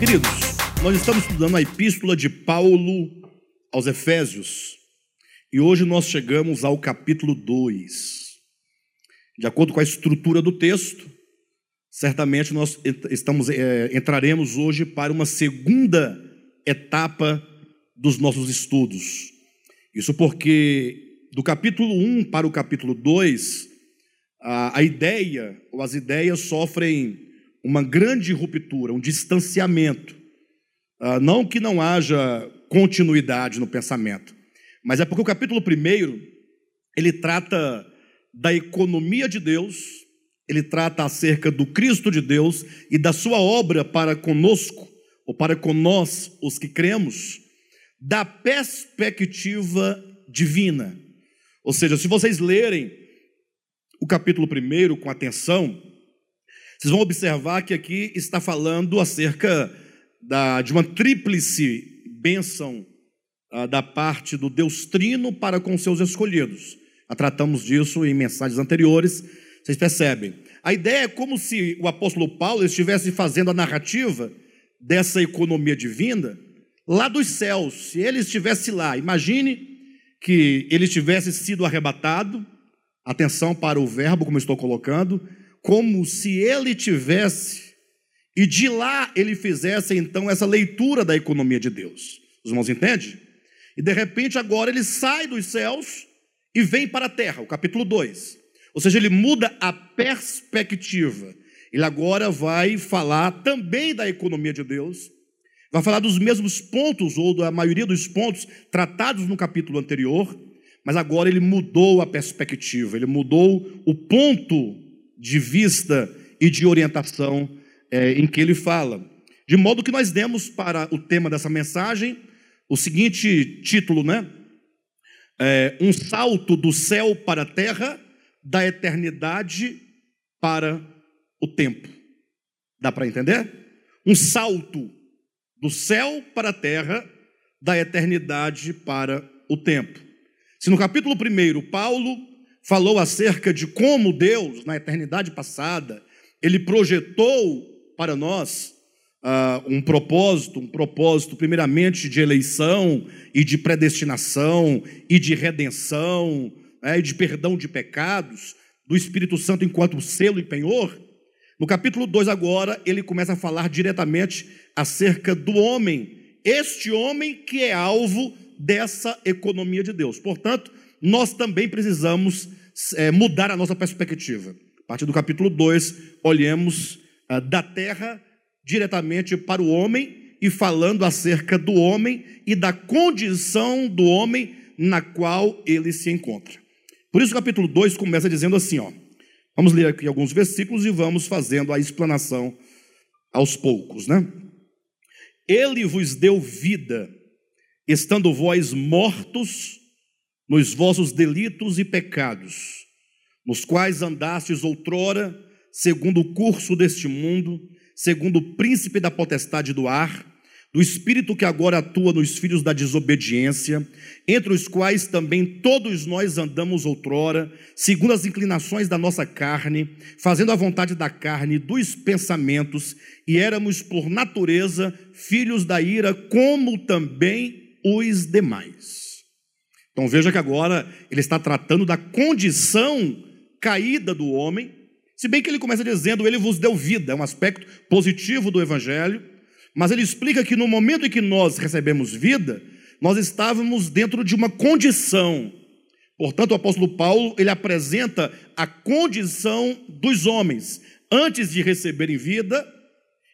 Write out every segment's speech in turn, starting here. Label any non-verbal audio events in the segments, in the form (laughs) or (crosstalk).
Queridos, nós estamos estudando a epístola de Paulo aos Efésios e hoje nós chegamos ao capítulo 2. De acordo com a estrutura do texto, certamente nós estamos, é, entraremos hoje para uma segunda etapa dos nossos estudos. Isso porque do capítulo 1 para o capítulo 2, a, a ideia ou as ideias sofrem uma grande ruptura, um distanciamento. Uh, não que não haja continuidade no pensamento, mas é porque o capítulo 1 ele trata da economia de Deus ele trata acerca do Cristo de Deus e da sua obra para conosco, ou para com nós, os que cremos, da perspectiva divina. Ou seja, se vocês lerem o capítulo 1 com atenção, vocês vão observar que aqui está falando acerca da, de uma tríplice bênção ah, da parte do Deus Trino para com seus escolhidos. Já tratamos disso em mensagens anteriores vocês percebem? A ideia é como se o apóstolo Paulo estivesse fazendo a narrativa dessa economia divina lá dos céus. Se ele estivesse lá, imagine que ele tivesse sido arrebatado, atenção para o verbo, como estou colocando, como se ele tivesse, e de lá ele fizesse então essa leitura da economia de Deus. Os irmãos entendem? E de repente agora ele sai dos céus e vem para a terra, o capítulo 2. Ou seja, ele muda a perspectiva. Ele agora vai falar também da economia de Deus, vai falar dos mesmos pontos, ou da maioria dos pontos tratados no capítulo anterior, mas agora ele mudou a perspectiva, ele mudou o ponto de vista e de orientação é, em que ele fala. De modo que nós demos para o tema dessa mensagem o seguinte título, né? É, um salto do céu para a terra da eternidade para o tempo. Dá para entender? Um salto do céu para a terra, da eternidade para o tempo. Se no capítulo 1 Paulo falou acerca de como Deus, na eternidade passada, ele projetou para nós uh, um propósito, um propósito primeiramente de eleição e de predestinação e de redenção, é, e de perdão de pecados, do Espírito Santo enquanto selo e penhor, no capítulo 2 agora, ele começa a falar diretamente acerca do homem, este homem que é alvo dessa economia de Deus. Portanto, nós também precisamos é, mudar a nossa perspectiva. A partir do capítulo 2, olhemos ah, da terra diretamente para o homem e falando acerca do homem e da condição do homem na qual ele se encontra. Por isso o capítulo 2 começa dizendo assim, ó. Vamos ler aqui alguns versículos e vamos fazendo a explanação aos poucos, né? Ele vos deu vida, estando vós mortos nos vossos delitos e pecados, nos quais andastes outrora, segundo o curso deste mundo, segundo o príncipe da potestade do ar, do espírito que agora atua nos filhos da desobediência, entre os quais também todos nós andamos outrora, segundo as inclinações da nossa carne, fazendo a vontade da carne dos pensamentos, e éramos por natureza filhos da ira, como também os demais. Então veja que agora ele está tratando da condição caída do homem, se bem que ele começa dizendo, ele vos deu vida, é um aspecto positivo do evangelho, mas ele explica que no momento em que nós recebemos vida, nós estávamos dentro de uma condição. Portanto, o apóstolo Paulo, ele apresenta a condição dos homens antes de receberem vida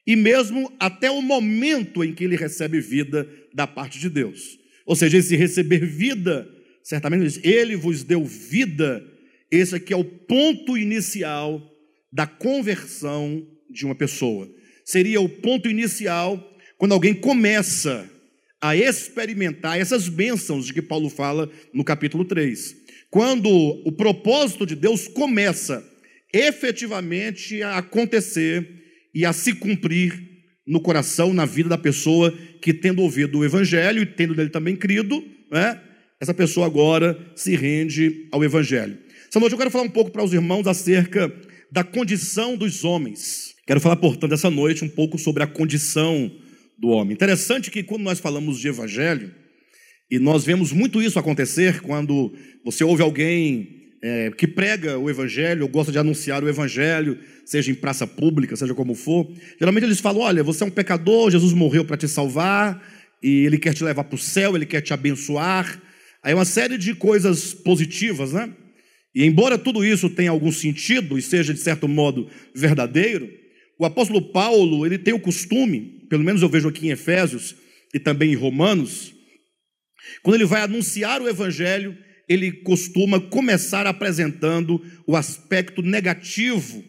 e mesmo até o momento em que ele recebe vida da parte de Deus. Ou seja, esse receber vida, certamente ele vos deu vida, esse aqui é o ponto inicial da conversão de uma pessoa seria o ponto inicial quando alguém começa a experimentar essas bênçãos de que Paulo fala no capítulo 3. Quando o propósito de Deus começa efetivamente a acontecer e a se cumprir no coração, na vida da pessoa que, tendo ouvido o evangelho e tendo nele também crido, né, essa pessoa agora se rende ao Evangelho. Essa noite eu quero falar um pouco para os irmãos acerca da condição dos homens. Quero falar, portanto, essa noite um pouco sobre a condição do homem. Interessante que quando nós falamos de Evangelho, e nós vemos muito isso acontecer quando você ouve alguém é, que prega o Evangelho, ou gosta de anunciar o Evangelho, seja em praça pública, seja como for. Geralmente eles falam: olha, você é um pecador, Jesus morreu para te salvar, e ele quer te levar para o céu, ele quer te abençoar. Aí uma série de coisas positivas, né? E embora tudo isso tenha algum sentido e seja de certo modo verdadeiro, o apóstolo Paulo, ele tem o costume, pelo menos eu vejo aqui em Efésios e também em Romanos, quando ele vai anunciar o evangelho, ele costuma começar apresentando o aspecto negativo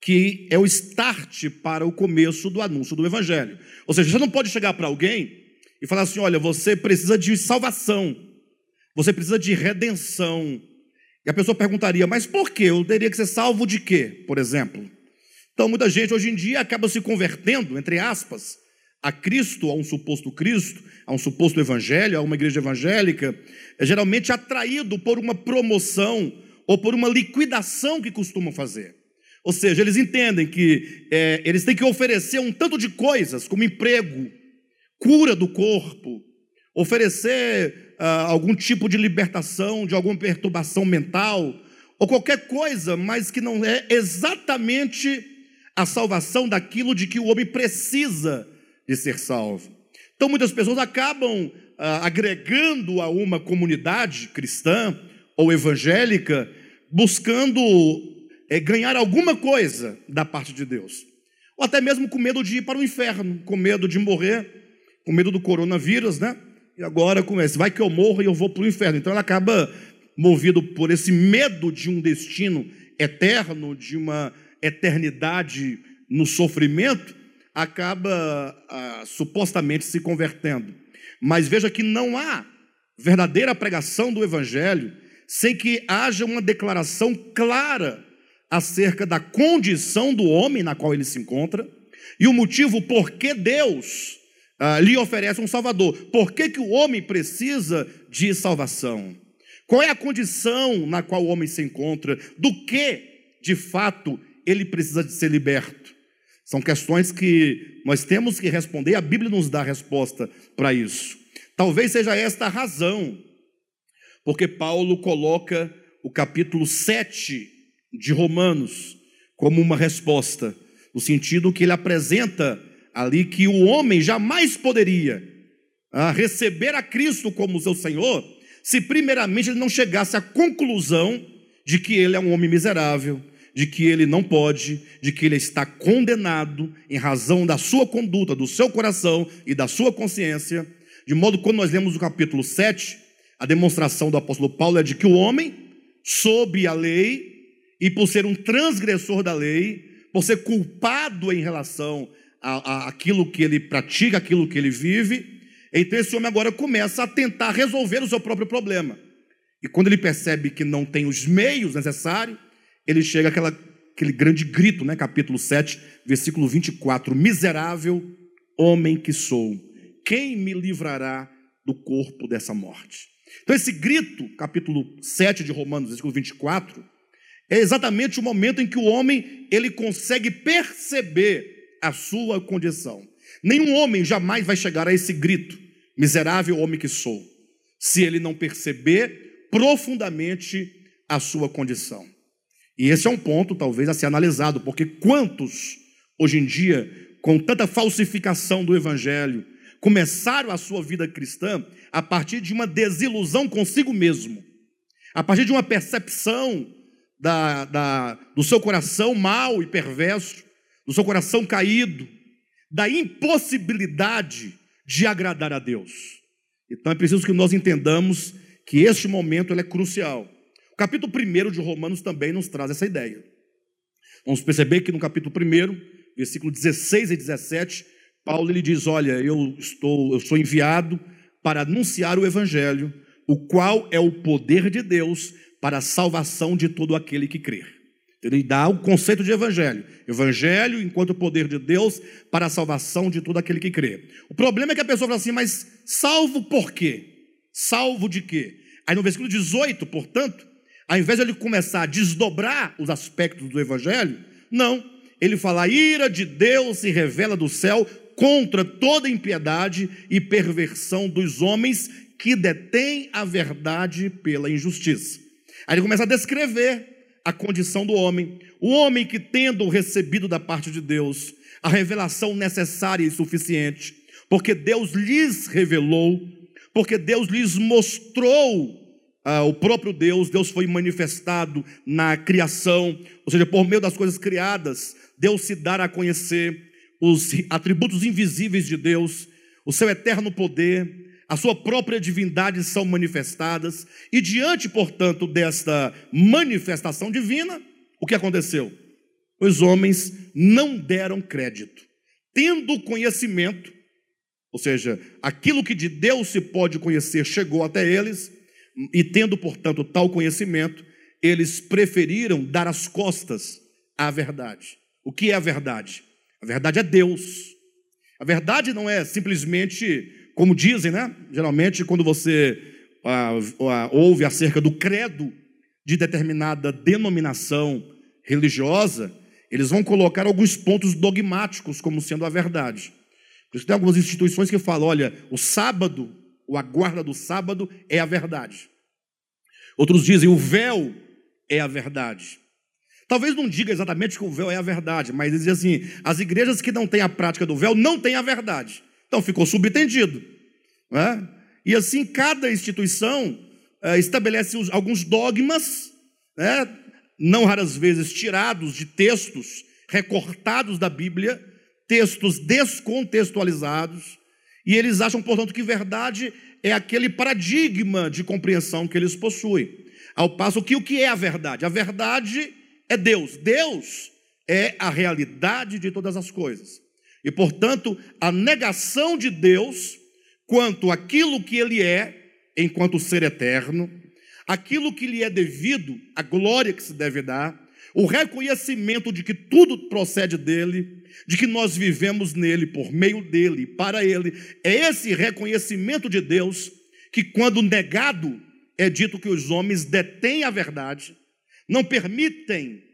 que é o start para o começo do anúncio do evangelho. Ou seja, você não pode chegar para alguém e falar assim: "Olha, você precisa de salvação. Você precisa de redenção. E a pessoa perguntaria, mas por que? Eu teria que ser salvo de quê, por exemplo? Então, muita gente hoje em dia acaba se convertendo, entre aspas, a Cristo, a um suposto Cristo, a um suposto evangelho, a uma igreja evangélica, é geralmente atraído por uma promoção ou por uma liquidação que costumam fazer. Ou seja, eles entendem que é, eles têm que oferecer um tanto de coisas, como emprego, cura do corpo, oferecer algum tipo de libertação de alguma perturbação mental, ou qualquer coisa, mas que não é exatamente a salvação daquilo de que o homem precisa de ser salvo. Então muitas pessoas acabam ah, agregando a uma comunidade cristã ou evangélica, buscando é, ganhar alguma coisa da parte de Deus, ou até mesmo com medo de ir para o inferno, com medo de morrer, com medo do coronavírus, né? e agora começa, vai que eu morro e eu vou para o inferno. Então ela acaba movido por esse medo de um destino eterno, de uma eternidade no sofrimento, acaba ah, supostamente se convertendo. Mas veja que não há verdadeira pregação do Evangelho sem que haja uma declaração clara acerca da condição do homem na qual ele se encontra e o motivo por que Deus ah, lhe oferece um Salvador. Por que, que o homem precisa de salvação? Qual é a condição na qual o homem se encontra? Do que, de fato, ele precisa de ser liberto? São questões que nós temos que responder, a Bíblia nos dá a resposta para isso. Talvez seja esta a razão, porque Paulo coloca o capítulo 7 de Romanos como uma resposta, no sentido que ele apresenta ali que o homem jamais poderia ah, receber a Cristo como seu Senhor, se primeiramente ele não chegasse à conclusão de que ele é um homem miserável, de que ele não pode, de que ele está condenado em razão da sua conduta, do seu coração e da sua consciência. De modo que quando nós lemos o capítulo 7, a demonstração do apóstolo Paulo é de que o homem, sob a lei, e por ser um transgressor da lei, por ser culpado em relação a, a, aquilo que ele pratica, aquilo que ele vive. Então esse homem agora começa a tentar resolver o seu próprio problema. E quando ele percebe que não tem os meios necessários, ele chega àquela, aquele grande grito, né? capítulo 7, versículo 24: Miserável homem que sou, quem me livrará do corpo dessa morte? Então, esse grito, capítulo 7 de Romanos, versículo 24, é exatamente o momento em que o homem ele consegue perceber a sua condição. Nenhum homem jamais vai chegar a esse grito: miserável homem que sou, se ele não perceber profundamente a sua condição. E esse é um ponto, talvez, a ser analisado, porque quantos, hoje em dia, com tanta falsificação do evangelho, começaram a sua vida cristã a partir de uma desilusão consigo mesmo, a partir de uma percepção da, da, do seu coração mau e perverso, do seu coração caído, da impossibilidade de agradar a Deus. Então é preciso que nós entendamos que este momento é crucial. Capítulo 1 de Romanos também nos traz essa ideia. Vamos perceber que no capítulo 1, versículo 16 e 17, Paulo ele diz: Olha, eu estou, eu sou enviado para anunciar o evangelho, o qual é o poder de Deus para a salvação de todo aquele que crer. Ele dá o conceito de evangelho. Evangelho enquanto poder de Deus para a salvação de todo aquele que crê. O problema é que a pessoa fala assim, mas salvo por quê? Salvo de quê? Aí no versículo 18, portanto, ao invés de ele começar a desdobrar os aspectos do evangelho, não, ele fala: a ira de Deus se revela do céu contra toda impiedade e perversão dos homens que detêm a verdade pela injustiça. Aí ele começa a descrever a condição do homem. O homem que, tendo recebido da parte de Deus a revelação necessária e suficiente, porque Deus lhes revelou, porque Deus lhes mostrou ah, o próprio Deus, Deus foi manifestado na criação, ou seja, por meio das coisas criadas, Deus se dará a conhecer os atributos invisíveis de Deus, o seu eterno poder, a sua própria divindade são manifestadas, e diante, portanto, desta manifestação divina, o que aconteceu? Os homens não deram crédito, tendo conhecimento, ou seja, aquilo que de Deus se pode conhecer chegou até eles, e tendo, portanto, tal conhecimento, eles preferiram dar as costas à verdade. O que é a verdade? A verdade é Deus. A verdade não é simplesmente como dizem, né? Geralmente, quando você ah, ah, ouve acerca do credo de determinada denominação religiosa, eles vão colocar alguns pontos dogmáticos como sendo a verdade. Por isso tem algumas instituições que falam: olha, o sábado, o a guarda do sábado é a verdade. Outros dizem: o véu é a verdade. Talvez não diga exatamente que o véu é a verdade, mas dizem assim: as igrejas que não têm a prática do véu não têm a verdade. Então ficou subentendido. Né? E assim, cada instituição é, estabelece alguns dogmas, né? não raras vezes tirados de textos recortados da Bíblia, textos descontextualizados, e eles acham, portanto, que verdade é aquele paradigma de compreensão que eles possuem. Ao passo que o que é a verdade? A verdade é Deus. Deus é a realidade de todas as coisas. E, portanto, a negação de Deus quanto aquilo que ele é, enquanto ser eterno, aquilo que lhe é devido, a glória que se deve dar, o reconhecimento de que tudo procede dele, de que nós vivemos nele, por meio dele, para ele. É esse reconhecimento de Deus que, quando negado, é dito que os homens detêm a verdade, não permitem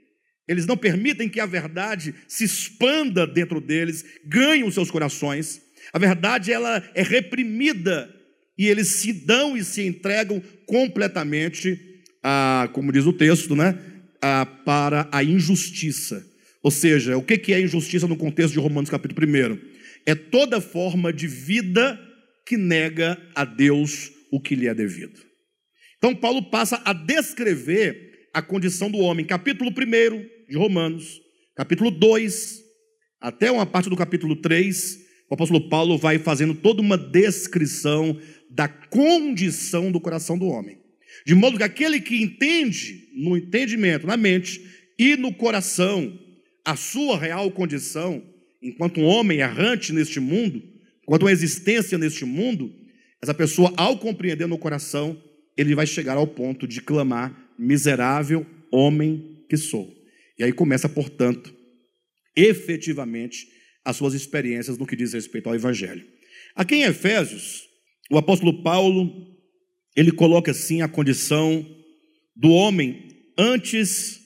eles não permitem que a verdade se expanda dentro deles, ganhe os seus corações. A verdade ela é reprimida e eles se dão e se entregam completamente, a, como diz o texto, né, a, para a injustiça. Ou seja, o que é injustiça no contexto de Romanos capítulo 1? É toda forma de vida que nega a Deus o que lhe é devido. Então Paulo passa a descrever a condição do homem, capítulo 1, de Romanos, capítulo 2, até uma parte do capítulo 3, o apóstolo Paulo vai fazendo toda uma descrição da condição do coração do homem. De modo que aquele que entende, no entendimento, na mente e no coração, a sua real condição, enquanto um homem errante neste mundo, enquanto uma existência neste mundo, essa pessoa, ao compreender no coração, ele vai chegar ao ponto de clamar: miserável homem que sou. E aí começa, portanto, efetivamente, as suas experiências no que diz respeito ao Evangelho. Aqui em Efésios, o apóstolo Paulo, ele coloca assim a condição do homem antes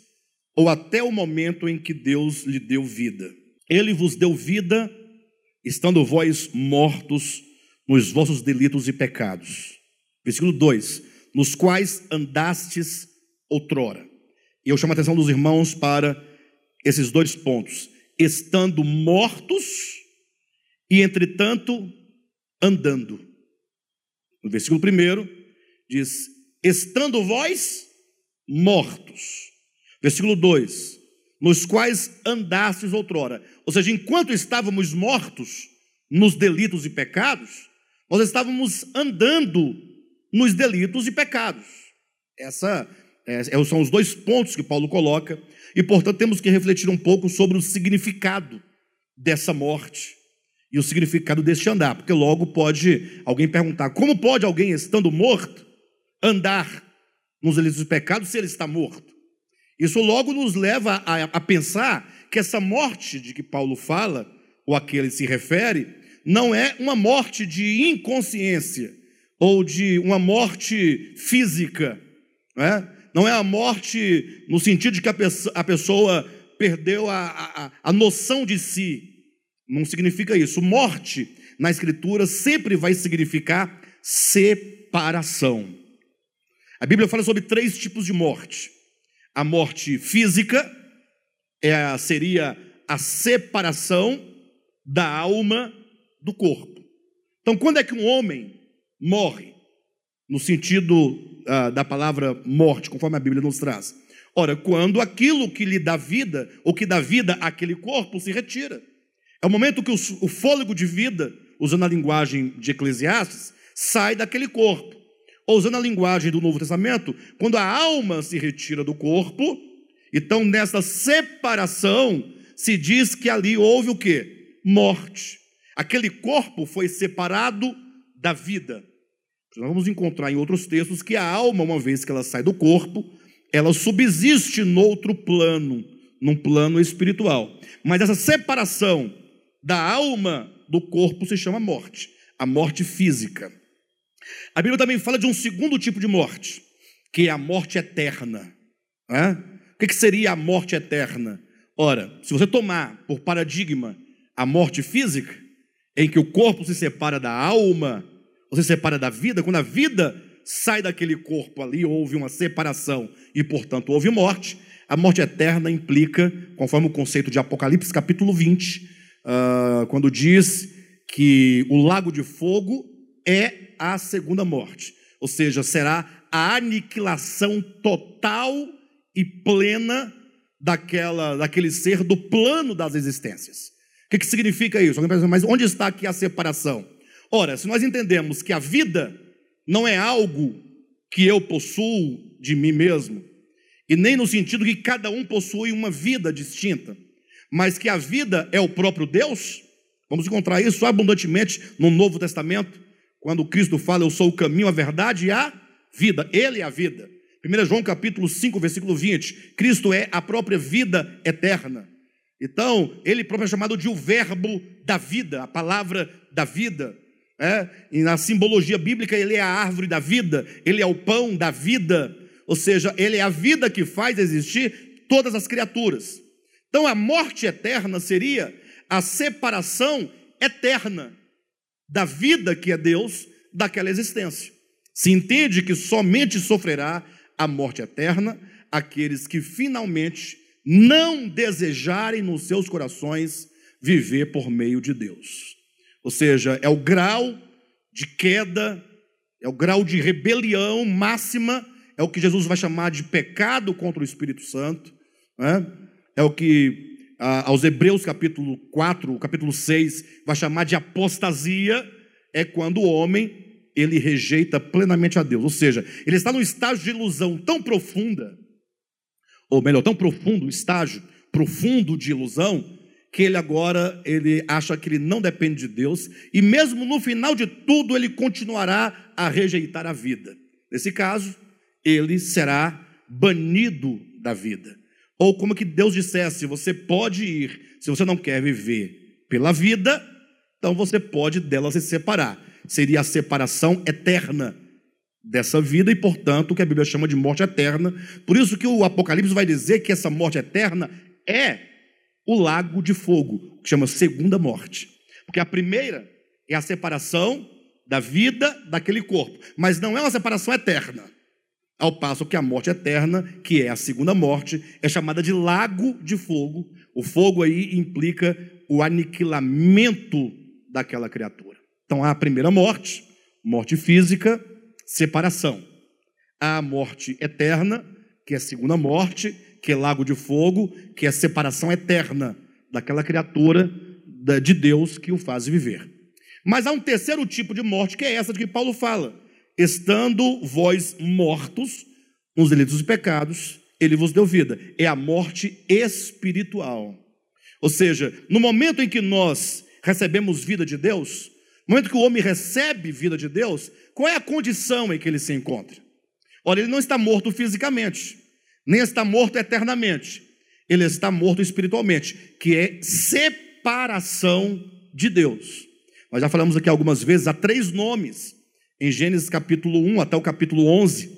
ou até o momento em que Deus lhe deu vida. Ele vos deu vida, estando vós mortos nos vossos delitos e pecados. Versículo 2: Nos quais andastes outrora. E eu chamo a atenção dos irmãos para esses dois pontos: estando mortos e, entretanto, andando. No versículo 1 diz: estando vós mortos. Versículo 2: nos quais andastes outrora. Ou seja, enquanto estávamos mortos nos delitos e pecados, nós estávamos andando nos delitos e pecados. Essa é, é, são os dois pontos que Paulo coloca, e portanto temos que refletir um pouco sobre o significado dessa morte e o significado deste andar, porque logo pode alguém perguntar: como pode alguém estando morto andar nos delitos e pecados se ele está morto? Isso logo nos leva a, a pensar que essa morte de que Paulo fala, ou a que ele se refere, não é uma morte de inconsciência, ou de uma morte física, não é? Não é a morte no sentido de que a pessoa, a pessoa perdeu a, a, a noção de si. Não significa isso. Morte na Escritura sempre vai significar separação. A Bíblia fala sobre três tipos de morte: a morte física é, seria a separação da alma do corpo. Então, quando é que um homem morre? No sentido ah, da palavra morte, conforme a Bíblia nos traz. Ora, quando aquilo que lhe dá vida, ou que dá vida àquele corpo, se retira. É o momento que o fôlego de vida, usando a linguagem de Eclesiastes, sai daquele corpo. Ou usando a linguagem do Novo Testamento, quando a alma se retira do corpo, então nessa separação se diz que ali houve o que? Morte. Aquele corpo foi separado da vida. Nós vamos encontrar em outros textos que a alma, uma vez que ela sai do corpo, ela subsiste noutro plano, num plano espiritual. Mas essa separação da alma do corpo se chama morte, a morte física. A Bíblia também fala de um segundo tipo de morte, que é a morte eterna. É? O que seria a morte eterna? Ora, se você tomar por paradigma a morte física, em que o corpo se separa da alma, ou se separa da vida, quando a vida sai daquele corpo ali, houve uma separação e, portanto, houve morte. A morte eterna implica, conforme o conceito de Apocalipse, capítulo 20, uh, ah, quando diz que o lago de fogo é a segunda morte, ou seja, será a aniquilação total e plena daquela, daquele ser do plano das existências. O que, que significa isso? Mas onde está aqui a separação? Ora, se nós entendemos que a vida não é algo que eu possuo de mim mesmo, e nem no sentido que cada um possui uma vida distinta, mas que a vida é o próprio Deus, vamos encontrar isso abundantemente no Novo Testamento, quando Cristo fala: Eu sou o caminho, a verdade e a vida, Ele é a vida. 1 João capítulo 5, versículo 20: Cristo é a própria vida eterna. Então, ele próprio é chamado de o verbo da vida, a palavra da vida. É? E na simbologia bíblica, ele é a árvore da vida, ele é o pão da vida, ou seja, ele é a vida que faz existir todas as criaturas. Então, a morte eterna seria a separação eterna da vida que é Deus daquela existência. Se entende que somente sofrerá a morte eterna aqueles que finalmente não desejarem nos seus corações viver por meio de Deus. Ou seja, é o grau de queda, é o grau de rebelião máxima, é o que Jesus vai chamar de pecado contra o Espírito Santo, né? é o que aos Hebreus capítulo 4, capítulo 6, vai chamar de apostasia, é quando o homem ele rejeita plenamente a Deus, ou seja, ele está num estágio de ilusão tão profunda, ou melhor, tão profundo, estágio profundo de ilusão, que ele agora ele acha que ele não depende de Deus e mesmo no final de tudo ele continuará a rejeitar a vida. Nesse caso, ele será banido da vida. Ou como que Deus dissesse, você pode ir, se você não quer viver pela vida, então você pode dela se separar. Seria a separação eterna dessa vida e, portanto, o que a Bíblia chama de morte eterna. Por isso que o Apocalipse vai dizer que essa morte eterna é o lago de fogo, que chama segunda morte. Porque a primeira é a separação da vida daquele corpo, mas não é uma separação eterna. Ao passo que a morte eterna, que é a segunda morte, é chamada de lago de fogo. O fogo aí implica o aniquilamento daquela criatura. Então há a primeira morte, morte física, separação. Há a morte eterna, que é a segunda morte, que é lago de fogo, que é a separação eterna daquela criatura de Deus que o faz viver. Mas há um terceiro tipo de morte, que é essa de que Paulo fala: estando vós mortos nos delitos e pecados, ele vos deu vida. É a morte espiritual. Ou seja, no momento em que nós recebemos vida de Deus, no momento que o homem recebe vida de Deus, qual é a condição em que ele se encontra? Olha, ele não está morto fisicamente, nem está morto eternamente, ele está morto espiritualmente, que é separação de Deus. Nós já falamos aqui algumas vezes, há três nomes em Gênesis capítulo 1 até o capítulo 11,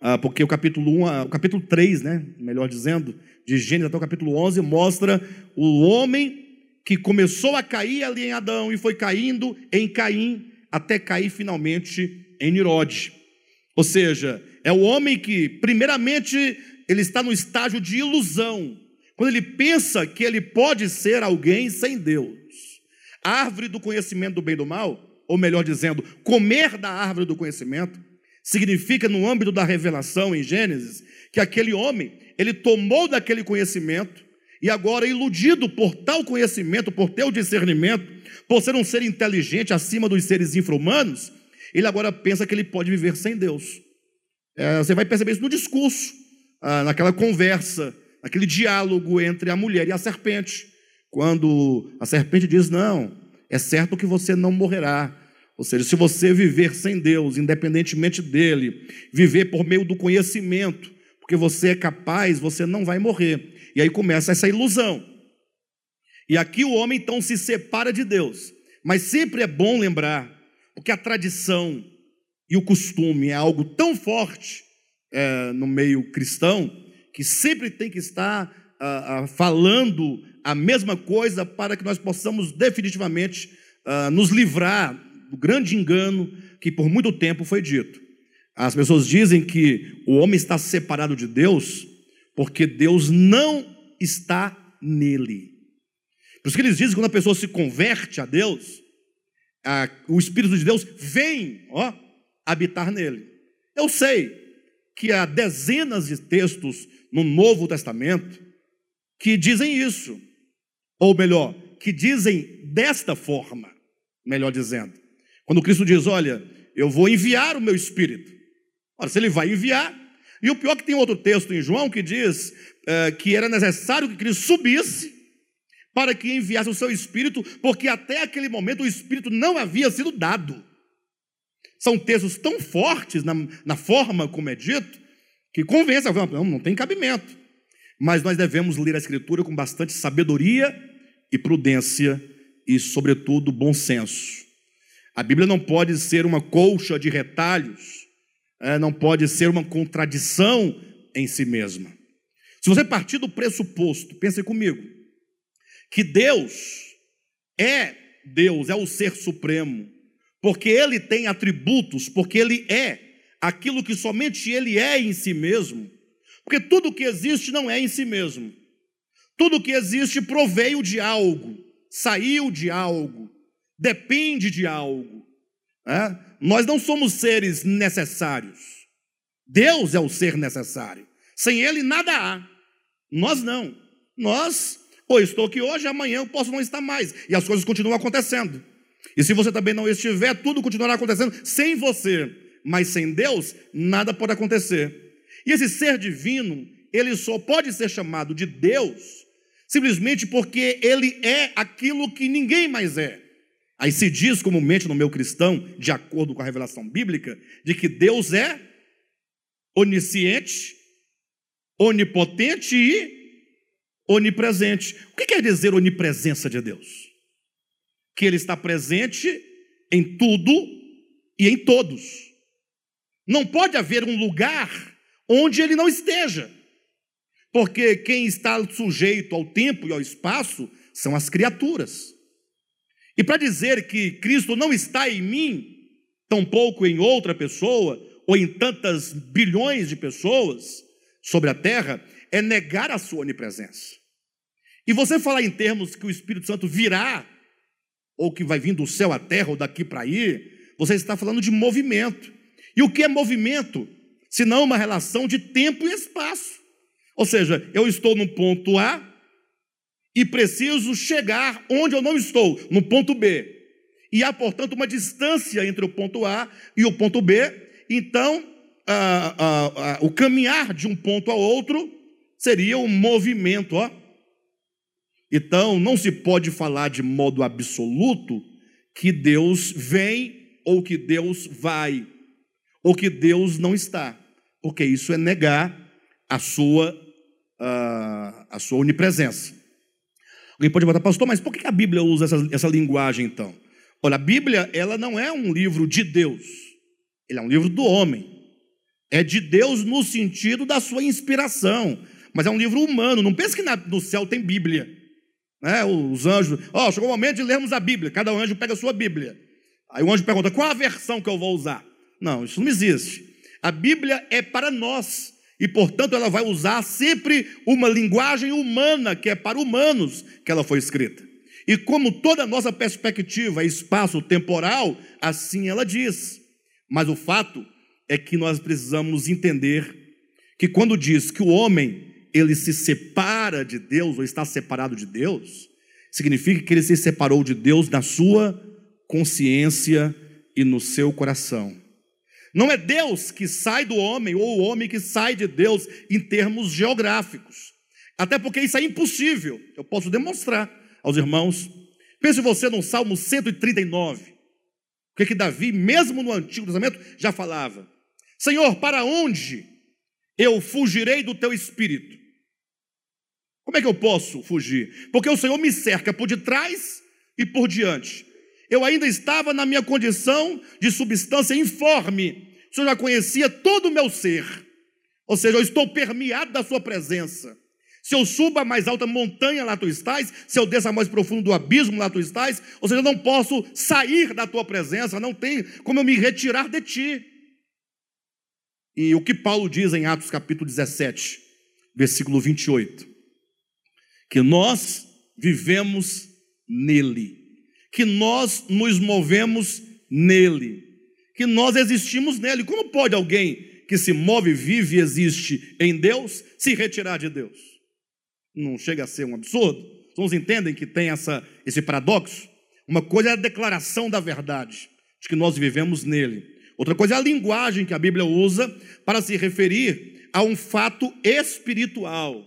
ah, porque o capítulo 1, ah, o capítulo 3, né, melhor dizendo, de Gênesis até o capítulo 11, mostra o homem que começou a cair ali em Adão e foi caindo em Caim, até cair finalmente em Nirode. Ou seja, é o homem que, primeiramente, ele está no estágio de ilusão, quando ele pensa que ele pode ser alguém sem Deus. A árvore do conhecimento do bem e do mal, ou melhor dizendo, comer da árvore do conhecimento, significa no âmbito da revelação em Gênesis, que aquele homem, ele tomou daquele conhecimento e agora iludido por tal conhecimento, por teu discernimento, por ser um ser inteligente acima dos seres infra-humanos, ele agora pensa que ele pode viver sem Deus. É, você vai perceber isso no discurso, ah, naquela conversa, naquele diálogo entre a mulher e a serpente. Quando a serpente diz: Não, é certo que você não morrerá. Ou seja, se você viver sem Deus, independentemente dele, viver por meio do conhecimento, porque você é capaz, você não vai morrer. E aí começa essa ilusão. E aqui o homem então se separa de Deus. Mas sempre é bom lembrar, porque a tradição e o costume é algo tão forte é, no meio cristão, que sempre tem que estar ah, ah, falando a mesma coisa para que nós possamos definitivamente ah, nos livrar do grande engano que por muito tempo foi dito. As pessoas dizem que o homem está separado de Deus porque Deus não está nele. Por isso que eles dizem que quando a pessoa se converte a Deus, a, o Espírito de Deus vem ó, habitar nele. Eu sei que há dezenas de textos no Novo Testamento que dizem isso, ou melhor, que dizem desta forma, melhor dizendo. Quando Cristo diz: Olha, eu vou enviar o meu Espírito. Ora, se ele vai enviar, e o pior é que tem outro texto em João que diz é, que era necessário que Cristo subisse para que enviasse o seu Espírito, porque até aquele momento o Espírito não havia sido dado. São textos tão fortes na, na forma como é dito, que convence, não, não tem cabimento. Mas nós devemos ler a Escritura com bastante sabedoria e prudência e, sobretudo, bom senso. A Bíblia não pode ser uma colcha de retalhos, é, não pode ser uma contradição em si mesma. Se você partir do pressuposto, pense comigo, que Deus é Deus, é o ser supremo, porque ele tem atributos, porque ele é aquilo que somente ele é em si mesmo, porque tudo que existe não é em si mesmo. Tudo que existe proveio de algo, saiu de algo, depende de algo. É? Nós não somos seres necessários. Deus é o ser necessário. Sem Ele nada há. Nós não. Nós, ou estou aqui hoje, amanhã eu posso não estar mais. E as coisas continuam acontecendo. E se você também não estiver, tudo continuará acontecendo sem você. Mas sem Deus, nada pode acontecer. E esse ser divino, ele só pode ser chamado de Deus simplesmente porque ele é aquilo que ninguém mais é. Aí se diz comumente no meu cristão, de acordo com a revelação bíblica, de que Deus é onisciente, onipotente e onipresente. O que quer dizer onipresença de Deus? Que Ele está presente em tudo e em todos. Não pode haver um lugar onde Ele não esteja, porque quem está sujeito ao tempo e ao espaço são as criaturas. E para dizer que Cristo não está em mim, tampouco em outra pessoa, ou em tantas bilhões de pessoas sobre a terra, é negar a sua onipresença. E você falar em termos que o Espírito Santo virá, ou que vai vir do céu à terra, ou daqui para aí, você está falando de movimento. E o que é movimento? Senão uma relação de tempo e espaço. Ou seja, eu estou no ponto A, e preciso chegar onde eu não estou, no ponto B. E há, portanto, uma distância entre o ponto A e o ponto B. Então, o caminhar de um ponto a outro seria um movimento. Ó. Então, não se pode falar de modo absoluto que Deus vem ou que Deus vai, ou que Deus não está, porque isso é negar a sua, a sua onipresença. Alguém pode perguntar, pastor, mas por que a Bíblia usa essa, essa linguagem então? Olha, a Bíblia ela não é um livro de Deus, Ele é um livro do homem. É de Deus no sentido da sua inspiração. Mas é um livro humano. Não pense que no céu tem Bíblia. Né? Os anjos. Ó, oh, chegou o momento de lermos a Bíblia. Cada anjo pega a sua Bíblia. Aí o anjo pergunta: qual a versão que eu vou usar? Não, isso não existe. A Bíblia é para nós. E, portanto, ela vai usar sempre uma linguagem humana, que é para humanos que ela foi escrita. E como toda a nossa perspectiva é espaço-temporal, assim ela diz. Mas o fato é que nós precisamos entender que quando diz que o homem ele se separa de Deus ou está separado de Deus, significa que ele se separou de Deus na sua consciência e no seu coração. Não é Deus que sai do homem ou o homem que sai de Deus em termos geográficos. Até porque isso é impossível. Eu posso demonstrar aos irmãos. Pense você no Salmo 139. O que, que Davi, mesmo no Antigo Testamento, já falava: Senhor, para onde eu fugirei do teu espírito? Como é que eu posso fugir? Porque o Senhor me cerca por detrás e por diante. Eu ainda estava na minha condição de substância informe. O Senhor já conhecia todo o meu ser. Ou seja, eu estou permeado da Sua presença. Se eu subo a mais alta montanha, lá tu estás. Se eu desço a mais profundo do abismo, lá tu estás. Ou seja, eu não posso sair da tua presença, não tem como eu me retirar de ti. E o que Paulo diz em Atos capítulo 17, versículo 28? Que nós vivemos nele, que nós nos movemos nele, que nós existimos nele. Como pode alguém que se move, vive e existe em Deus se retirar de Deus? Não chega a ser um absurdo? Vocês entendem que tem essa, esse paradoxo? Uma coisa é a declaração da verdade, de que nós vivemos nele. Outra coisa é a linguagem que a Bíblia usa para se referir a um fato espiritual,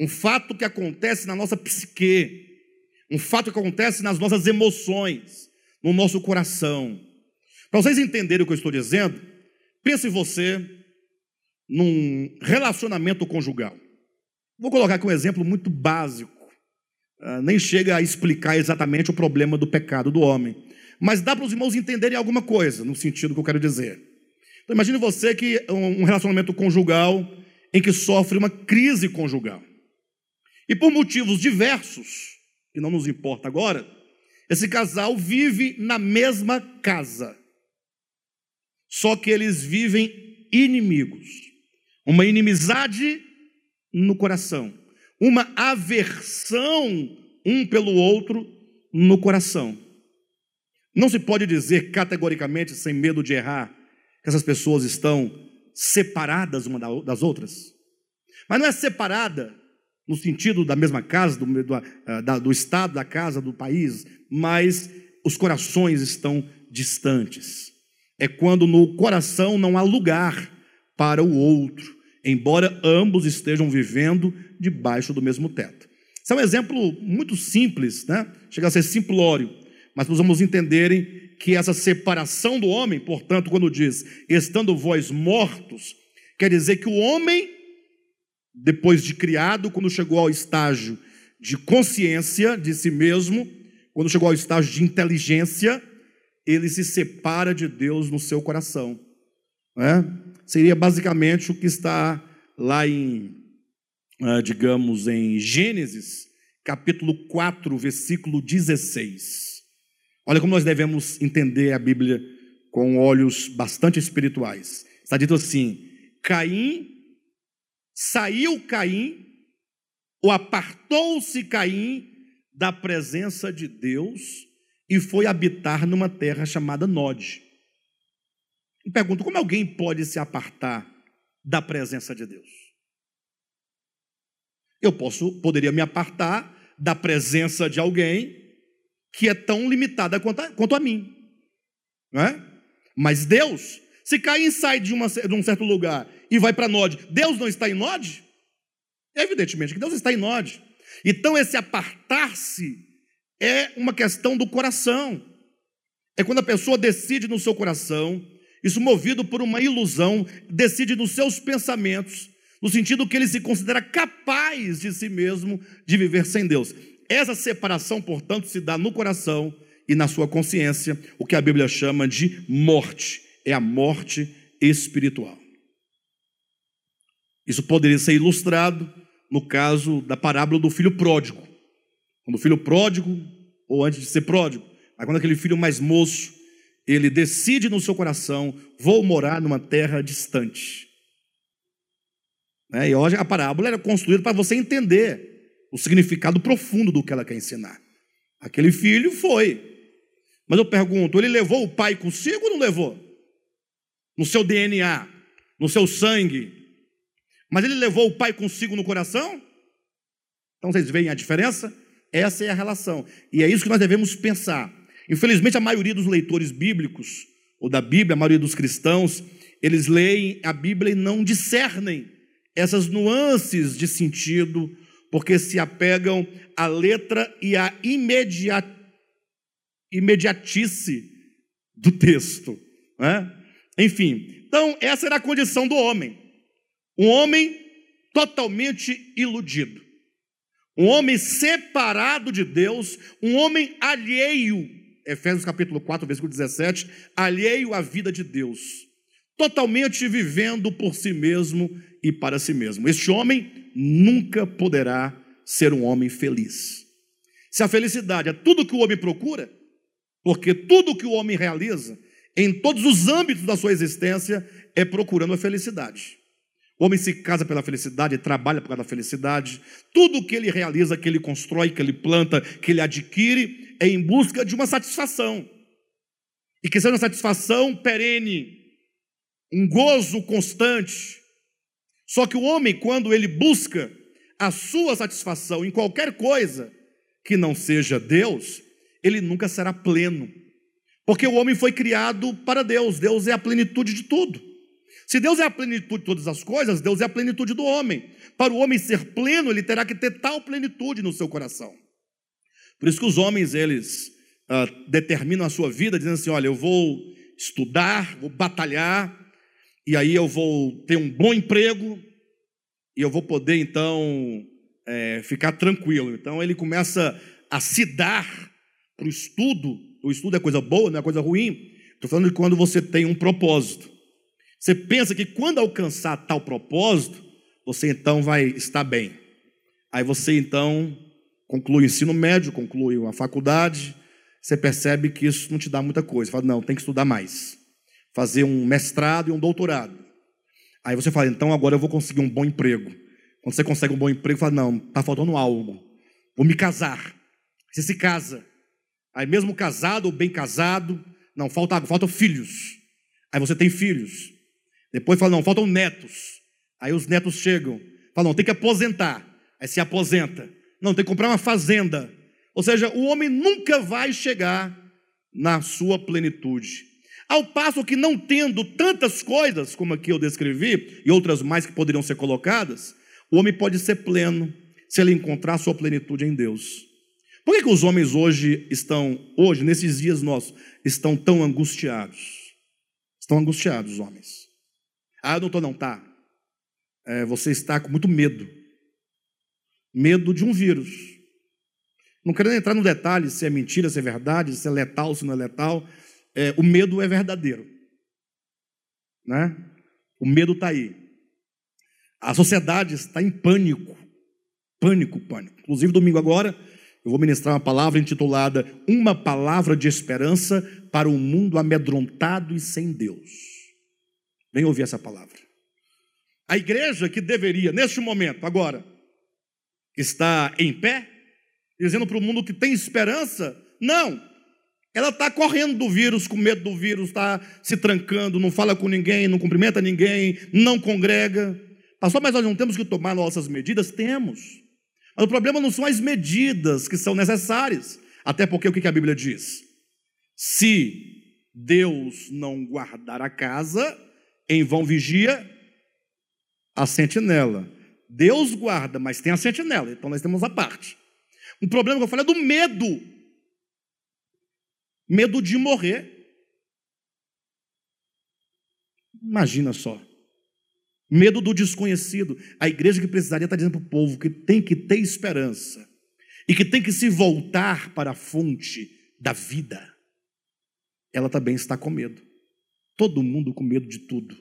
um fato que acontece na nossa psique, um fato que acontece nas nossas emoções, no nosso coração. Para vocês entenderem o que eu estou dizendo, pense você num relacionamento conjugal. Vou colocar aqui um exemplo muito básico, uh, nem chega a explicar exatamente o problema do pecado do homem, mas dá para os irmãos entenderem alguma coisa, no sentido que eu quero dizer. Então, imagine você que um relacionamento conjugal em que sofre uma crise conjugal. E por motivos diversos, que não nos importa agora, esse casal vive na mesma casa. Só que eles vivem inimigos. Uma inimizade no coração, uma aversão um pelo outro no coração. Não se pode dizer categoricamente, sem medo de errar, que essas pessoas estão separadas uma das outras. Mas não é separada no sentido da mesma casa, do, do, ah, do estado da casa, do país, mas os corações estão distantes. É quando no coração não há lugar para o outro embora ambos estejam vivendo debaixo do mesmo teto. Isso é um exemplo muito simples, né? chega a ser simplório, mas nós vamos entenderem que essa separação do homem, portanto, quando diz estando vós mortos, quer dizer que o homem, depois de criado, quando chegou ao estágio de consciência de si mesmo, quando chegou ao estágio de inteligência, ele se separa de Deus no seu coração. Né? seria basicamente o que está lá em, ah, digamos, em Gênesis, capítulo 4, versículo 16. Olha como nós devemos entender a Bíblia com olhos bastante espirituais. Está dito assim: Caim, saiu Caim, ou apartou-se Caim da presença de Deus e foi habitar numa terra chamada Nod. Me pergunto, como alguém pode se apartar da presença de Deus? Eu posso, poderia me apartar da presença de alguém que é tão limitada quanto a, quanto a mim. Não é? Mas Deus, se Caim sai de, uma, de um certo lugar e vai para Nod, Deus não está em Nod? Evidentemente que Deus está em Nod. Então, esse apartar-se é uma questão do coração. É quando a pessoa decide no seu coração isso movido por uma ilusão, decide nos seus pensamentos, no sentido que ele se considera capaz de si mesmo de viver sem Deus. Essa separação, portanto, se dá no coração e na sua consciência, o que a Bíblia chama de morte é a morte espiritual. Isso poderia ser ilustrado no caso da parábola do filho pródigo. Quando o filho pródigo, ou antes de ser pródigo, mas quando aquele filho mais moço, ele decide no seu coração: vou morar numa terra distante. Né? E hoje a parábola era construída para você entender o significado profundo do que ela quer ensinar. Aquele filho foi. Mas eu pergunto: ele levou o pai consigo ou não levou? No seu DNA, no seu sangue. Mas ele levou o pai consigo no coração? Então vocês veem a diferença? Essa é a relação. E é isso que nós devemos pensar. Infelizmente, a maioria dos leitores bíblicos, ou da Bíblia, a maioria dos cristãos, eles leem a Bíblia e não discernem essas nuances de sentido porque se apegam à letra e à imediat... imediatice do texto. Né? Enfim, então essa era a condição do homem. Um homem totalmente iludido. Um homem separado de Deus, um homem alheio, Efésios capítulo 4, versículo 17, alheio à vida de Deus, totalmente vivendo por si mesmo e para si mesmo. Este homem nunca poderá ser um homem feliz. Se a felicidade é tudo que o homem procura, porque tudo que o homem realiza, em todos os âmbitos da sua existência, é procurando a felicidade. O homem se casa pela felicidade, trabalha por causa da felicidade. Tudo que ele realiza, que ele constrói, que ele planta, que ele adquire, é em busca de uma satisfação. E que seja uma satisfação perene, um gozo constante, só que o homem, quando ele busca a sua satisfação em qualquer coisa que não seja Deus, ele nunca será pleno. Porque o homem foi criado para Deus, Deus é a plenitude de tudo. Se Deus é a plenitude de todas as coisas, Deus é a plenitude do homem. Para o homem ser pleno, ele terá que ter tal plenitude no seu coração. Por isso que os homens, eles uh, determinam a sua vida dizendo assim: olha, eu vou estudar, vou batalhar, e aí eu vou ter um bom emprego, e eu vou poder então é, ficar tranquilo. Então ele começa a se dar para o estudo. O estudo é coisa boa, não é coisa ruim. Estou falando de quando você tem um propósito. Você pensa que quando alcançar tal propósito, você então vai estar bem. Aí você então conclui o ensino médio, conclui a faculdade, você percebe que isso não te dá muita coisa. Você fala, não, tem que estudar mais fazer um mestrado e um doutorado. Aí você fala, então agora eu vou conseguir um bom emprego. Quando você consegue um bom emprego, fala, não, está faltando algo. Vou me casar. Você se casa. Aí mesmo casado ou bem casado, não, falta faltam filhos. Aí você tem filhos. Depois fala, não, faltam netos. Aí os netos chegam. Fala, não, tem que aposentar. Aí se aposenta. Não, tem que comprar uma fazenda. Ou seja, o homem nunca vai chegar na sua plenitude. Ao passo que, não tendo tantas coisas, como aqui eu descrevi, e outras mais que poderiam ser colocadas, o homem pode ser pleno se ele encontrar sua plenitude em Deus. Por que, que os homens hoje estão, hoje, nesses dias nossos, estão tão angustiados? Estão angustiados, os homens. Ah, não estou, não, tá. É, você está com muito medo. Medo de um vírus. Não querendo entrar no detalhe se é mentira, se é verdade, se é letal, se não é letal é, o medo é verdadeiro. Né? O medo está aí. A sociedade está em pânico. Pânico, pânico. Inclusive, domingo agora, eu vou ministrar uma palavra intitulada Uma Palavra de Esperança para um Mundo Amedrontado e Sem Deus. Vem ouvir essa palavra. A igreja que deveria, neste momento, agora, estar em pé, dizendo para o mundo que tem esperança, não, ela está correndo do vírus, com medo do vírus, está se trancando, não fala com ninguém, não cumprimenta ninguém, não congrega. Pastor, mas nós não temos que tomar nossas medidas? Temos. Mas o problema não são as medidas que são necessárias. Até porque o que a Bíblia diz? Se Deus não guardar a casa, em vão vigia a sentinela. Deus guarda, mas tem a sentinela, então nós temos a parte. O problema que eu falei é do medo medo de morrer. Imagina só. Medo do desconhecido. A igreja que precisaria estar dizendo para o povo que tem que ter esperança e que tem que se voltar para a fonte da vida. Ela também está com medo. Todo mundo com medo de tudo.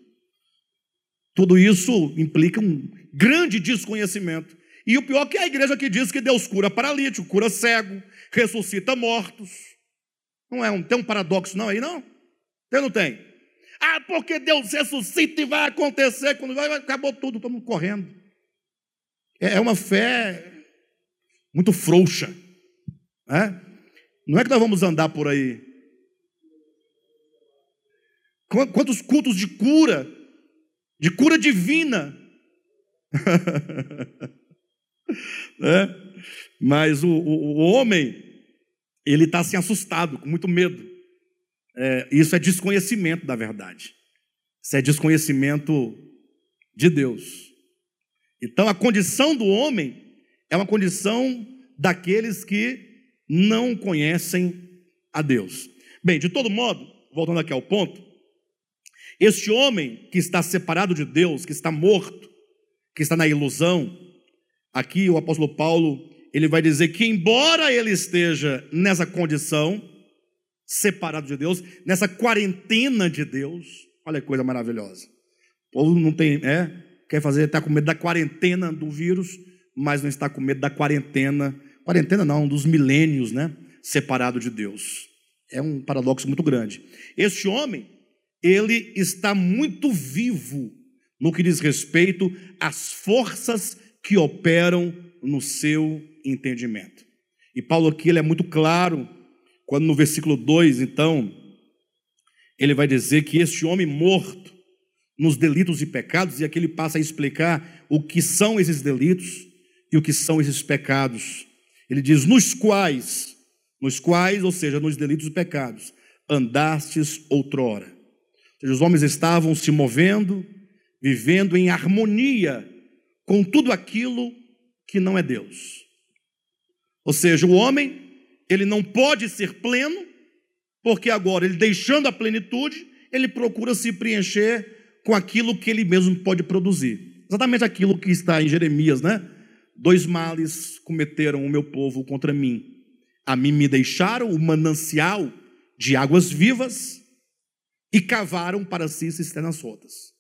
Tudo isso implica um grande desconhecimento. E o pior é que a igreja que diz que Deus cura paralítico, cura cego, ressuscita mortos. Não é um, tem um paradoxo não aí, não? Tem não tem? Ah, porque Deus ressuscita e vai acontecer, quando vai, acabou tudo, estamos correndo. É, é uma fé muito frouxa. Né? Não é que nós vamos andar por aí. Quantos cultos de cura, de cura divina. (laughs) né? Mas o, o, o homem, ele está assim assustado, com muito medo. É, isso é desconhecimento da verdade. Isso é desconhecimento de Deus. Então a condição do homem é uma condição daqueles que não conhecem a Deus. Bem, de todo modo, voltando aqui ao ponto, este homem que está separado de Deus, que está morto, que está na ilusão, aqui o apóstolo Paulo, ele vai dizer que embora ele esteja nessa condição, separado de Deus, nessa quarentena de Deus, olha que coisa maravilhosa. O povo não tem, é, quer fazer, está com medo da quarentena do vírus, mas não está com medo da quarentena, quarentena não, dos milênios, né? Separado de Deus. É um paradoxo muito grande. Este homem, ele está muito vivo no que diz respeito às forças que operam no seu entendimento. E Paulo aqui ele é muito claro, quando no versículo 2, então, ele vai dizer que este homem morto nos delitos e pecados, e aqui ele passa a explicar o que são esses delitos, e o que são esses pecados. Ele diz: nos quais, nos quais, ou seja, nos delitos e pecados, andastes outrora. Seja, os homens estavam se movendo, vivendo em harmonia com tudo aquilo que não é Deus. Ou seja, o homem, ele não pode ser pleno, porque agora ele deixando a plenitude, ele procura se preencher com aquilo que ele mesmo pode produzir. Exatamente aquilo que está em Jeremias, né? Dois males cometeram o meu povo contra mim. A mim me deixaram o manancial de águas vivas e cavaram para si cisternas rotas.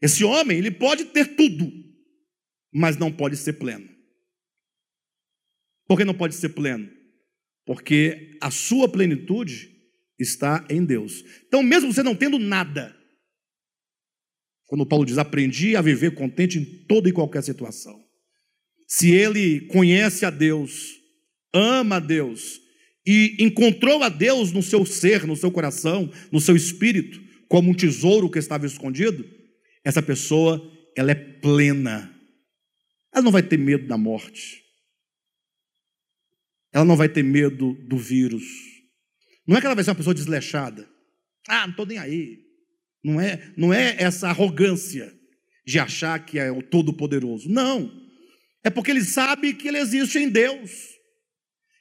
Esse homem, ele pode ter tudo, mas não pode ser pleno. Por que não pode ser pleno? Porque a sua plenitude está em Deus. Então, mesmo você não tendo nada, quando Paulo diz, aprendi a viver contente em toda e qualquer situação se ele conhece a Deus, ama a Deus e encontrou a Deus no seu ser, no seu coração, no seu espírito, como um tesouro que estava escondido, essa pessoa, ela é plena. Ela não vai ter medo da morte. Ela não vai ter medo do vírus. Não é que ela vai ser uma pessoa desleixada. Ah, não estou nem aí. Não é, não é essa arrogância de achar que é o todo-poderoso. Não. É porque ele sabe que ele existe em Deus.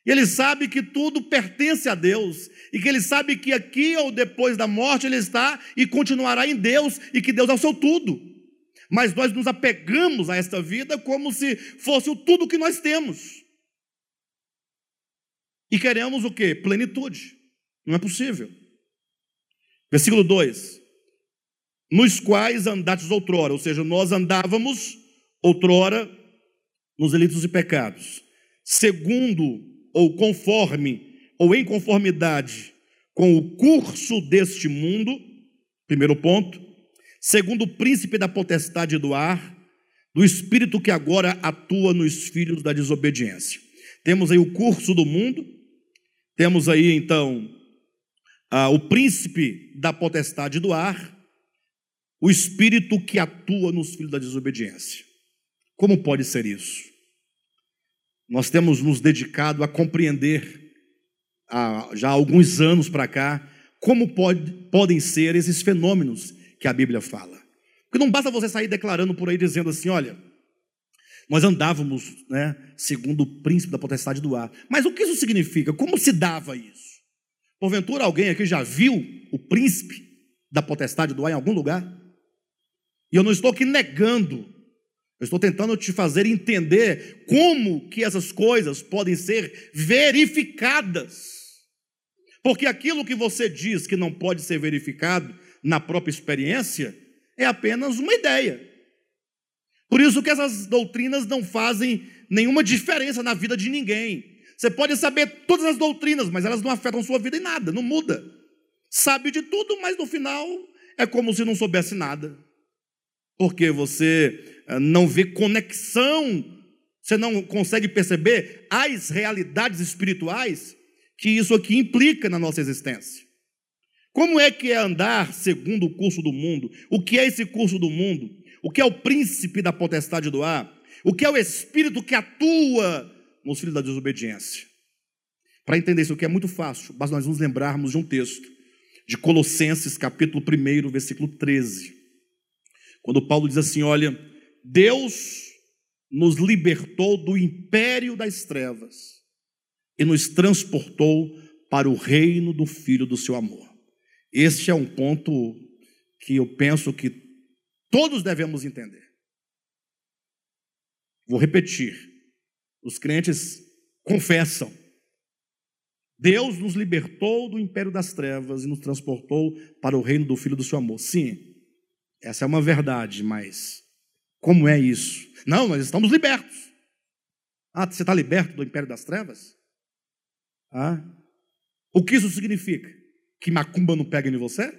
Ele sabe que tudo pertence a Deus. E que ele sabe que aqui ou depois da morte ele está e continuará em Deus. E que Deus é o seu tudo. Mas nós nos apegamos a esta vida como se fosse o tudo que nós temos. E queremos o que? Plenitude. Não é possível. Versículo 2: Nos quais andates outrora, ou seja, nós andávamos outrora nos delitos e pecados, segundo ou conforme ou em conformidade com o curso deste mundo, primeiro ponto, segundo o príncipe da potestade do ar, do espírito que agora atua nos filhos da desobediência. Temos aí o curso do mundo, temos aí então ah, o príncipe da potestade do ar, o espírito que atua nos filhos da desobediência. Como pode ser isso? Nós temos nos dedicado a compreender, há, já há alguns anos para cá, como pode, podem ser esses fenômenos que a Bíblia fala. Porque não basta você sair declarando por aí dizendo assim: olha, nós andávamos né, segundo o príncipe da potestade do ar. Mas o que isso significa? Como se dava isso? Porventura alguém aqui já viu o príncipe da potestade do ar em algum lugar? E eu não estou aqui negando eu estou tentando te fazer entender como que essas coisas podem ser verificadas. Porque aquilo que você diz que não pode ser verificado, na própria experiência, é apenas uma ideia. Por isso que essas doutrinas não fazem nenhuma diferença na vida de ninguém. Você pode saber todas as doutrinas, mas elas não afetam sua vida em nada, não muda. Sabe de tudo, mas no final é como se não soubesse nada. Porque você eh, não vê conexão, você não consegue perceber as realidades espirituais que isso aqui implica na nossa existência. Como é que é andar segundo o curso do mundo? O que é esse curso do mundo? O que é o príncipe da potestade do ar? O que é o espírito que atua nos filhos da desobediência? Para entender isso aqui é muito fácil, mas nós vamos lembrarmos de um texto de Colossenses, capítulo 1, versículo 13. Quando Paulo diz assim: Olha, Deus nos libertou do império das trevas e nos transportou para o reino do Filho do seu amor. Este é um ponto que eu penso que todos devemos entender. Vou repetir. Os crentes confessam. Deus nos libertou do império das trevas e nos transportou para o reino do Filho do seu amor. Sim, essa é uma verdade, mas como é isso? Não, nós estamos libertos. Ah, você está liberto do império das trevas? Ah, o que isso significa? Que macumba não pega em você?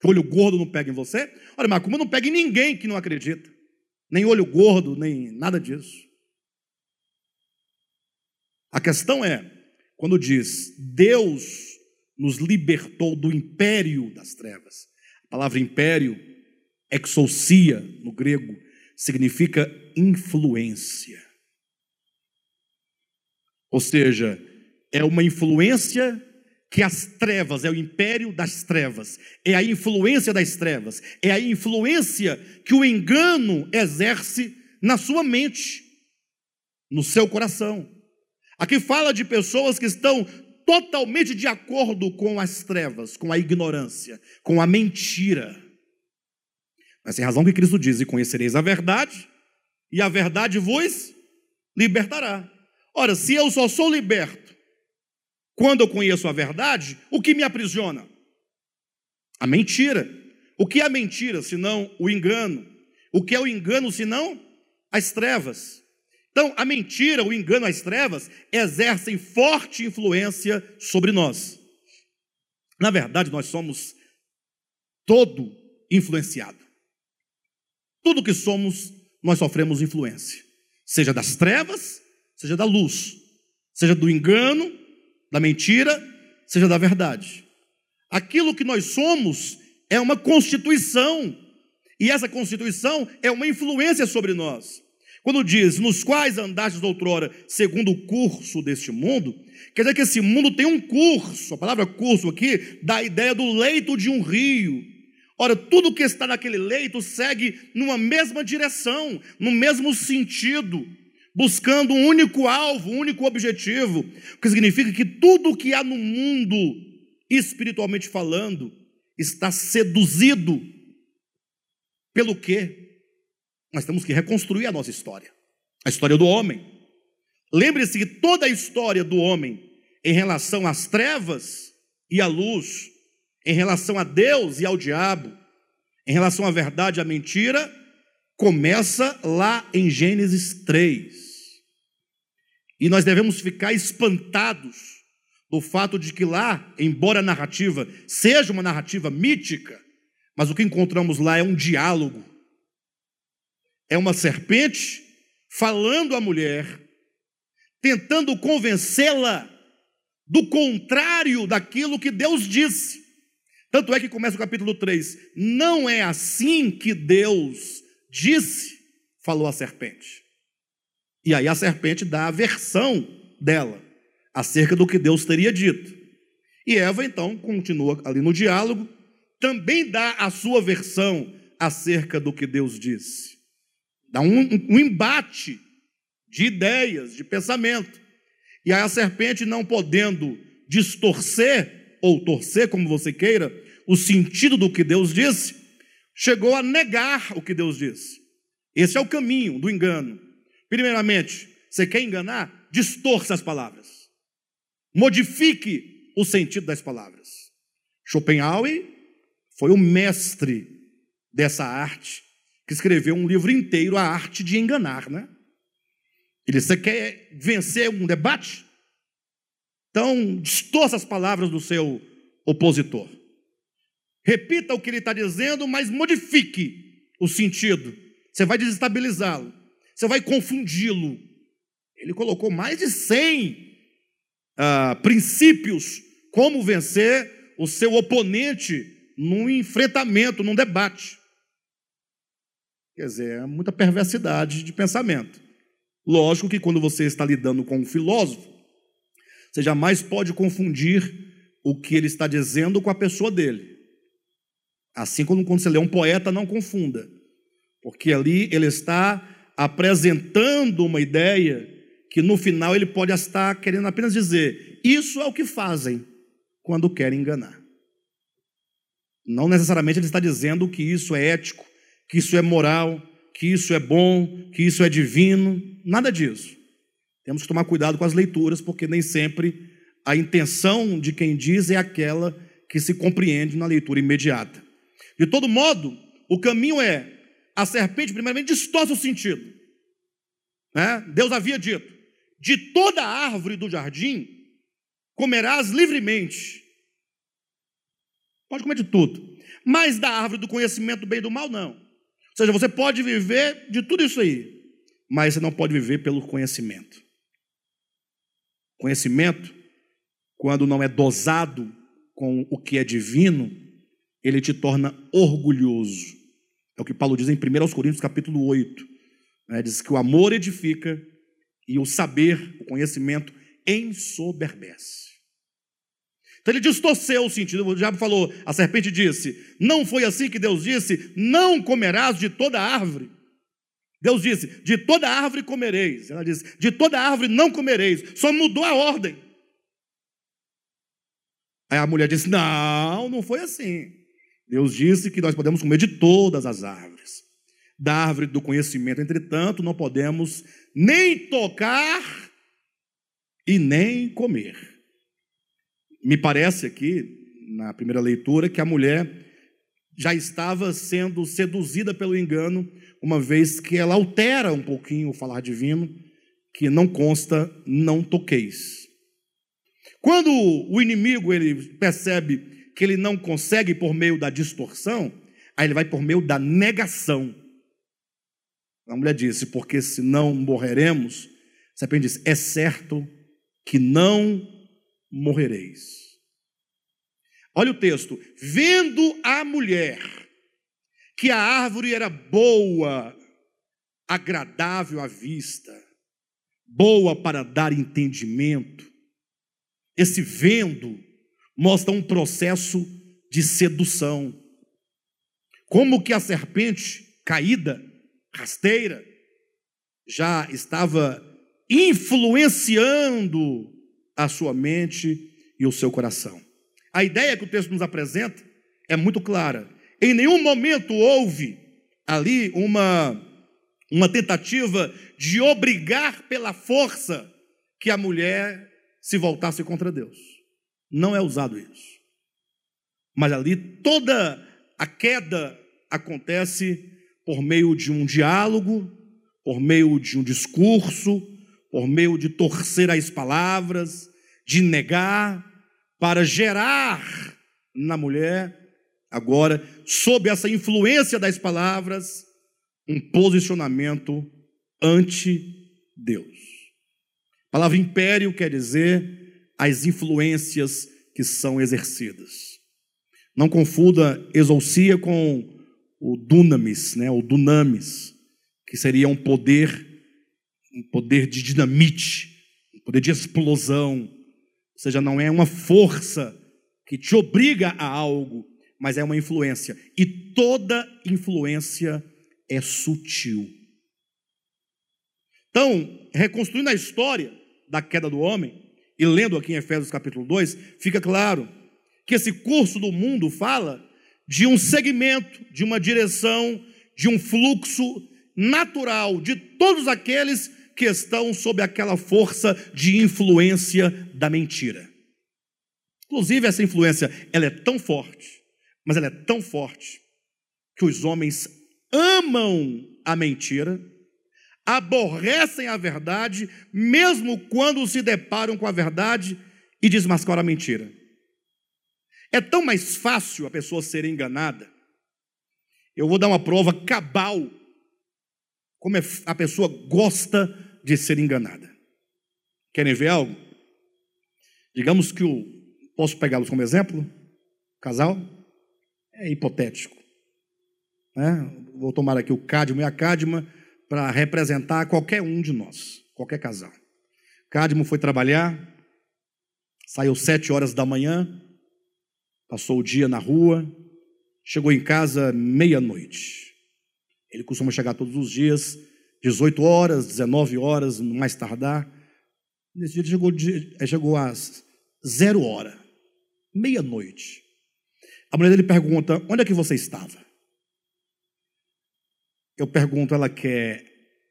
Que olho gordo não pega em você? Olha, macumba não pega em ninguém que não acredita. Nem olho gordo, nem nada disso. A questão é, quando diz Deus nos libertou do império das trevas. A palavra império, exousia no grego, significa influência. Ou seja, é uma influência que as trevas, é o império das trevas, é a influência das trevas, é a influência que o engano exerce na sua mente, no seu coração. Aqui fala de pessoas que estão totalmente de acordo com as trevas, com a ignorância, com a mentira. Mas tem razão que Cristo diz: e conhecereis a verdade, e a verdade vos libertará. Ora, se eu só sou liberto quando eu conheço a verdade, o que me aprisiona? A mentira. O que é a mentira, senão o engano? O que é o engano, senão as trevas? Então, a mentira, o engano, as trevas exercem forte influência sobre nós. Na verdade, nós somos todo influenciado. Tudo que somos, nós sofremos influência, seja das trevas, seja da luz, seja do engano, da mentira, seja da verdade. Aquilo que nós somos é uma constituição, e essa constituição é uma influência sobre nós. Quando diz, nos quais andastes outrora, segundo o curso deste mundo, quer dizer que esse mundo tem um curso, a palavra curso aqui dá a ideia do leito de um rio. Ora, tudo que está naquele leito segue numa mesma direção, no mesmo sentido buscando um único alvo, um único objetivo, o que significa que tudo que há no mundo, espiritualmente falando, está seduzido pelo quê? Nós temos que reconstruir a nossa história, a história do homem. Lembre-se que toda a história do homem em relação às trevas e à luz, em relação a Deus e ao diabo, em relação à verdade e à mentira, começa lá em Gênesis 3. E nós devemos ficar espantados do fato de que lá, embora a narrativa seja uma narrativa mítica, mas o que encontramos lá é um diálogo. É uma serpente falando à mulher, tentando convencê-la do contrário daquilo que Deus disse. Tanto é que começa o capítulo 3. Não é assim que Deus disse, falou a serpente. E aí a serpente dá a versão dela acerca do que Deus teria dito. E Eva então continua ali no diálogo, também dá a sua versão acerca do que Deus disse. Dá um, um embate de ideias, de pensamento. E aí a serpente, não podendo distorcer, ou torcer, como você queira, o sentido do que Deus disse, chegou a negar o que Deus disse. Esse é o caminho do engano. Primeiramente, você quer enganar? Distorça as palavras. Modifique o sentido das palavras. Schopenhauer foi o mestre dessa arte que escreveu um livro inteiro, A Arte de Enganar, né? Ele, você quer vencer um debate? Então, distorça as palavras do seu opositor. Repita o que ele está dizendo, mas modifique o sentido. Você vai desestabilizá-lo. Você vai confundi-lo. Ele colocou mais de 100 ah, princípios como vencer o seu oponente num enfrentamento, num debate. Quer dizer, é muita perversidade de pensamento. Lógico que quando você está lidando com um filósofo, você jamais pode confundir o que ele está dizendo com a pessoa dele. Assim como quando você lê um poeta, não confunda, porque ali ele está apresentando uma ideia que no final ele pode estar querendo apenas dizer: isso é o que fazem quando querem enganar. Não necessariamente ele está dizendo que isso é ético, que isso é moral, que isso é bom, que isso é divino, nada disso. Temos que tomar cuidado com as leituras, porque nem sempre a intenção de quem diz é aquela que se compreende na leitura imediata. De todo modo, o caminho é a serpente, primeiramente, distorce o sentido. Né? Deus havia dito: de toda árvore do jardim comerás livremente. Pode comer de tudo. Mas da árvore do conhecimento do bem e do mal, não. Ou seja, você pode viver de tudo isso aí, mas você não pode viver pelo conhecimento. Conhecimento, quando não é dosado com o que é divino, ele te torna orgulhoso. É o que Paulo diz em 1 Coríntios capítulo 8. Né? Diz que o amor edifica e o saber, o conhecimento, ensoberbece. Então ele distorceu o sentido. O diabo falou, a serpente disse: Não foi assim que Deus disse: Não comerás de toda árvore. Deus disse: De toda árvore comereis. Ela disse: De toda árvore não comereis. Só mudou a ordem. Aí a mulher disse: Não, não foi assim. Deus disse que nós podemos comer de todas as árvores. Da árvore do conhecimento, entretanto, não podemos nem tocar e nem comer. Me parece aqui, na primeira leitura, que a mulher já estava sendo seduzida pelo engano, uma vez que ela altera um pouquinho o falar divino, que não consta, não toqueis. Quando o inimigo ele percebe que ele não consegue por meio da distorção, aí ele vai por meio da negação. A mulher disse: Porque se não morreremos, serpente disse: É certo que não morrereis. Olha o texto: Vendo a mulher que a árvore era boa, agradável à vista, boa para dar entendimento, esse vendo mostra um processo de sedução. Como que a serpente caída rasteira, já estava influenciando a sua mente e o seu coração. A ideia que o texto nos apresenta é muito clara. Em nenhum momento houve ali uma, uma tentativa de obrigar pela força que a mulher se voltasse contra Deus. Não é usado isso. Mas ali toda a queda acontece por meio de um diálogo, por meio de um discurso, por meio de torcer as palavras, de negar, para gerar na mulher, agora, sob essa influência das palavras, um posicionamento ante Deus. A palavra império quer dizer as influências que são exercidas. Não confunda exousia com o dunamis, né, o dunamis, que seria um poder, um poder de dinamite, um poder de explosão. Ou seja, não é uma força que te obriga a algo, mas é uma influência. E toda influência é sutil. Então, reconstruindo a história da queda do homem, e lendo aqui em Efésios capítulo 2, fica claro que esse curso do mundo fala de um segmento, de uma direção, de um fluxo natural de todos aqueles que estão sob aquela força de influência da mentira. Inclusive essa influência, ela é tão forte, mas ela é tão forte que os homens amam a mentira, aborrecem a verdade, mesmo quando se deparam com a verdade e desmascaram a mentira. É tão mais fácil a pessoa ser enganada. Eu vou dar uma prova cabal como é a pessoa gosta de ser enganada. Querem ver algo? Digamos que o. Posso pegá-los como exemplo? Casal? É hipotético. Né? Vou tomar aqui o Cadmo e a Cadma para representar qualquer um de nós, qualquer casal. Cadmo foi trabalhar, saiu sete horas da manhã, passou o dia na rua, chegou em casa meia-noite. Ele costuma chegar todos os dias, 18 horas, 19 horas, mais tardar. Nesse dia ele chegou, ele chegou às zero hora, meia-noite. A mulher dele pergunta: onde é que você estava? Eu pergunto: ela quer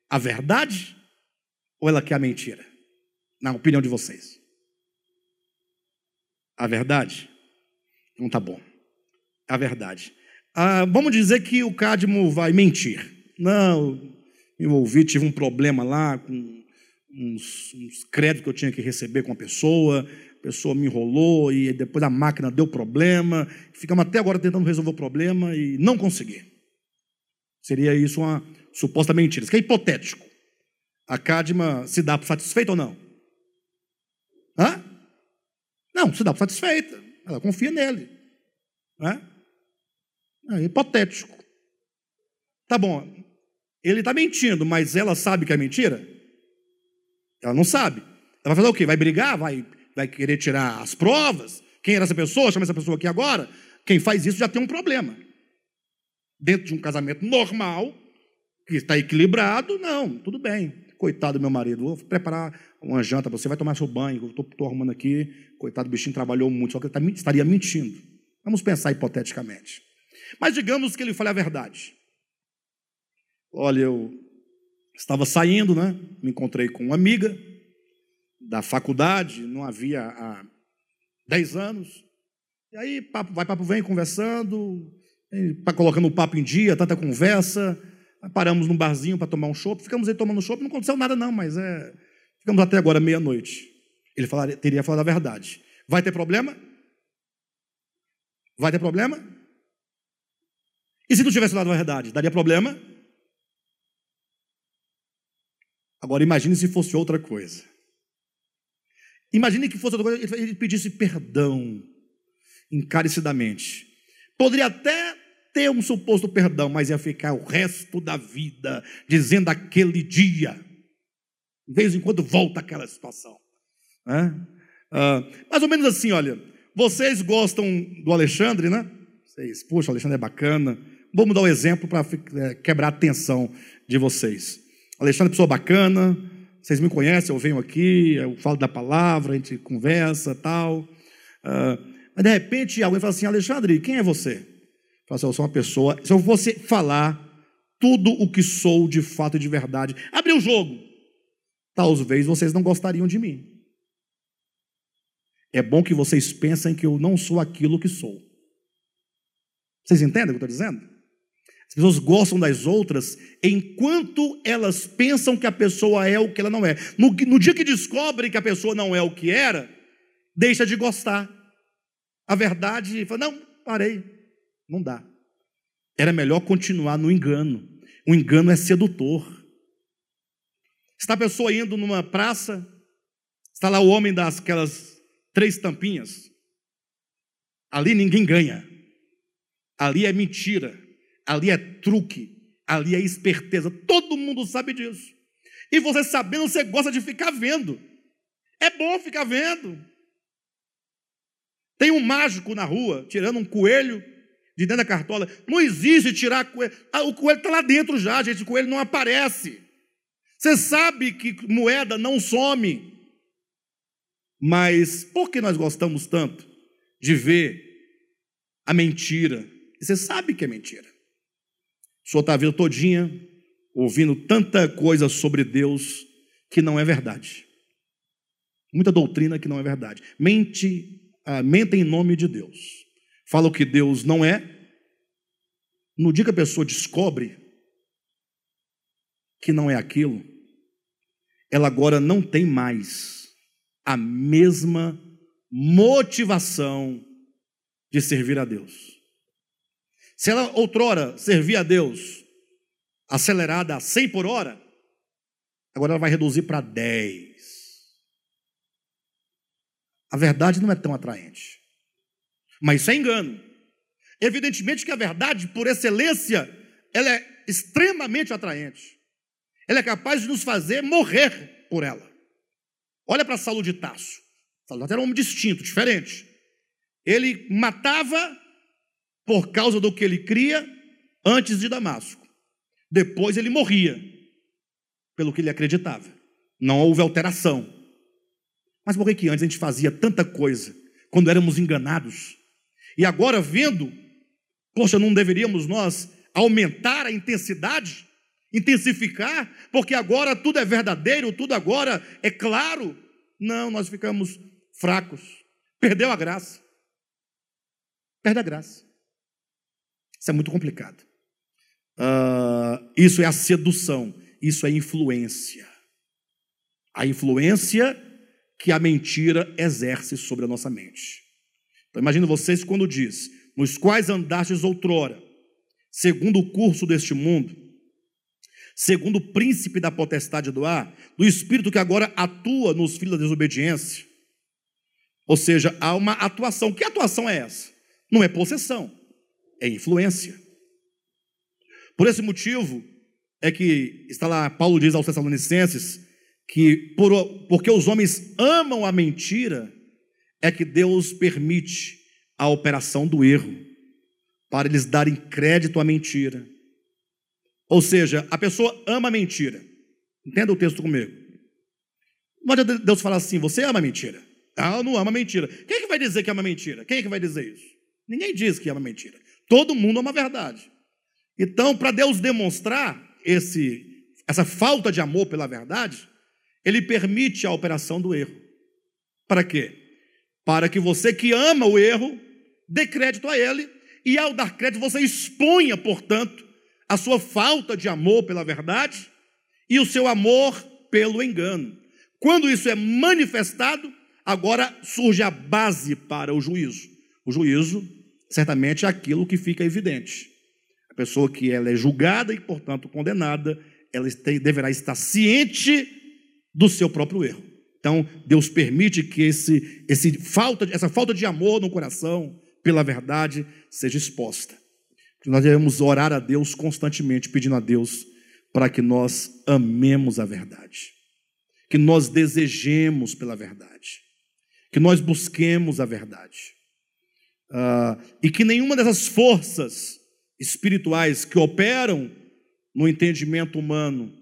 a verdade ou ela quer a mentira? Na opinião de vocês. A verdade? Não tá bom. A verdade. Ah, vamos dizer que o Cadmo vai mentir. Não, envolvi, tive um problema lá com uns, uns créditos que eu tinha que receber com a pessoa, a pessoa me enrolou e depois a máquina deu problema. Ficamos até agora tentando resolver o problema e não consegui. Seria isso uma suposta mentira. Isso é hipotético. A Cadma se dá por satisfeita ou não? Hã? Não, se dá por satisfeita. Ela confia nele. É hipotético. Tá bom, ele está mentindo, mas ela sabe que é mentira? Ela não sabe. Ela vai fazer o quê? Vai brigar? Vai, vai querer tirar as provas? Quem era essa pessoa? Chama essa pessoa aqui agora. Quem faz isso já tem um problema. Dentro de um casamento normal, que está equilibrado, não, tudo bem. Coitado do meu marido, vou preparar uma janta, você vai tomar seu banho, estou arrumando aqui. Coitado, o bichinho trabalhou muito, só que ele tá, estaria mentindo. Vamos pensar hipoteticamente. Mas digamos que ele fale a verdade. Olha, eu estava saindo, né? Me encontrei com uma amiga da faculdade, não havia há 10 anos. E aí, papo, vai, papo vem, conversando, colocando o papo em dia, tanta conversa. Paramos num barzinho para tomar um chopp, ficamos aí tomando chopp, não aconteceu nada não, mas é, ficamos até agora meia-noite. Ele falaria, teria falado a verdade. Vai ter problema? Vai ter problema? E se não tivesse falado a verdade, daria problema? Agora imagine se fosse outra coisa. Imagine que fosse outra coisa, ele pedisse perdão encarecidamente. Poderia até ter um suposto perdão, mas ia ficar o resto da vida dizendo aquele dia. De vez em quando volta aquela situação. Né? Ah, mais ou menos assim, olha. Vocês gostam do Alexandre, né? Vocês, poxa, o Alexandre é bacana. Vamos dar um exemplo para é, quebrar a tensão de vocês. Alexandre é pessoa bacana, vocês me conhecem, eu venho aqui, eu falo da palavra, a gente conversa tal. Uh, mas de repente alguém fala assim, Alexandre, quem é você? Eu falo assim, eu sou uma pessoa, se eu fosse falar tudo o que sou de fato e de verdade, abrir o jogo, talvez vocês não gostariam de mim. É bom que vocês pensem que eu não sou aquilo que sou. Vocês entendem o que eu estou dizendo? As pessoas gostam das outras enquanto elas pensam que a pessoa é o que ela não é. No, no dia que descobrem que a pessoa não é o que era, deixa de gostar. A verdade, fala, não, parei, não dá. Era melhor continuar no engano. O engano é sedutor. Está a pessoa indo numa praça, está lá o homem das aquelas três tampinhas. Ali ninguém ganha. Ali é mentira, ali é truque, ali é esperteza. Todo mundo sabe disso. E você sabendo, você gosta de ficar vendo. É bom ficar vendo. Tem um mágico na rua tirando um coelho de dentro da cartola. Não existe tirar coelho. Ah, o coelho está lá dentro já, gente. O coelho não aparece. Você sabe que moeda não some. Mas por que nós gostamos tanto de ver a mentira, e você sabe que é mentira. Senhor está a vida todinha ouvindo tanta coisa sobre Deus que não é verdade. Muita doutrina que não é verdade. Mente, ah, mente em nome de Deus. fala o que Deus não é, no dia que a pessoa descobre que não é aquilo, ela agora não tem mais a mesma motivação de servir a Deus. Se ela outrora servia a Deus acelerada a 100 por hora, agora ela vai reduzir para 10. A verdade não é tão atraente. Mas isso é engano. Evidentemente que a verdade, por excelência, ela é extremamente atraente. Ela é capaz de nos fazer morrer por ela. Olha para Saulo de Tasso. Saulo era um homem distinto, diferente. Ele matava por causa do que ele cria antes de Damasco. Depois ele morria pelo que ele acreditava. Não houve alteração. Mas por que antes a gente fazia tanta coisa quando éramos enganados? E agora vendo, poxa, não deveríamos nós aumentar a intensidade, intensificar, porque agora tudo é verdadeiro, tudo agora é claro. Não, nós ficamos fracos. Perdeu a graça. Perde a graça. Isso é muito complicado. Uh, isso é a sedução, isso é influência. A influência que a mentira exerce sobre a nossa mente. Então, vocês quando diz: nos quais andastes outrora, segundo o curso deste mundo, segundo o príncipe da potestade do ar, do espírito que agora atua nos filhos da desobediência. Ou seja, há uma atuação. Que atuação é essa? Não é possessão, é influência. Por esse motivo, é que está lá, Paulo diz aos Tessalonicenses, que por, porque os homens amam a mentira, é que Deus permite a operação do erro, para eles darem crédito à mentira. Ou seja, a pessoa ama a mentira. Entenda o texto comigo. Não adianta Deus falar assim, você ama a mentira. Ah, eu não ama a mentira. Quem é que vai dizer que ama a mentira? Quem é que vai dizer isso? Ninguém diz que ama a mentira. Todo mundo ama a verdade. Então, para Deus demonstrar esse, essa falta de amor pela verdade, Ele permite a operação do erro. Para quê? Para que você que ama o erro, dê crédito a ele, e ao dar crédito, você exponha, portanto, a sua falta de amor pela verdade e o seu amor pelo engano. Quando isso é manifestado, agora surge a base para o juízo. O juízo, certamente, é aquilo que fica evidente pessoa que ela é julgada e, portanto, condenada, ela deverá estar ciente do seu próprio erro. Então, Deus permite que esse, esse falta, essa falta de amor no coração pela verdade seja exposta. Nós devemos orar a Deus constantemente, pedindo a Deus para que nós amemos a verdade, que nós desejemos pela verdade, que nós busquemos a verdade, uh, e que nenhuma dessas forças espirituais que operam no entendimento humano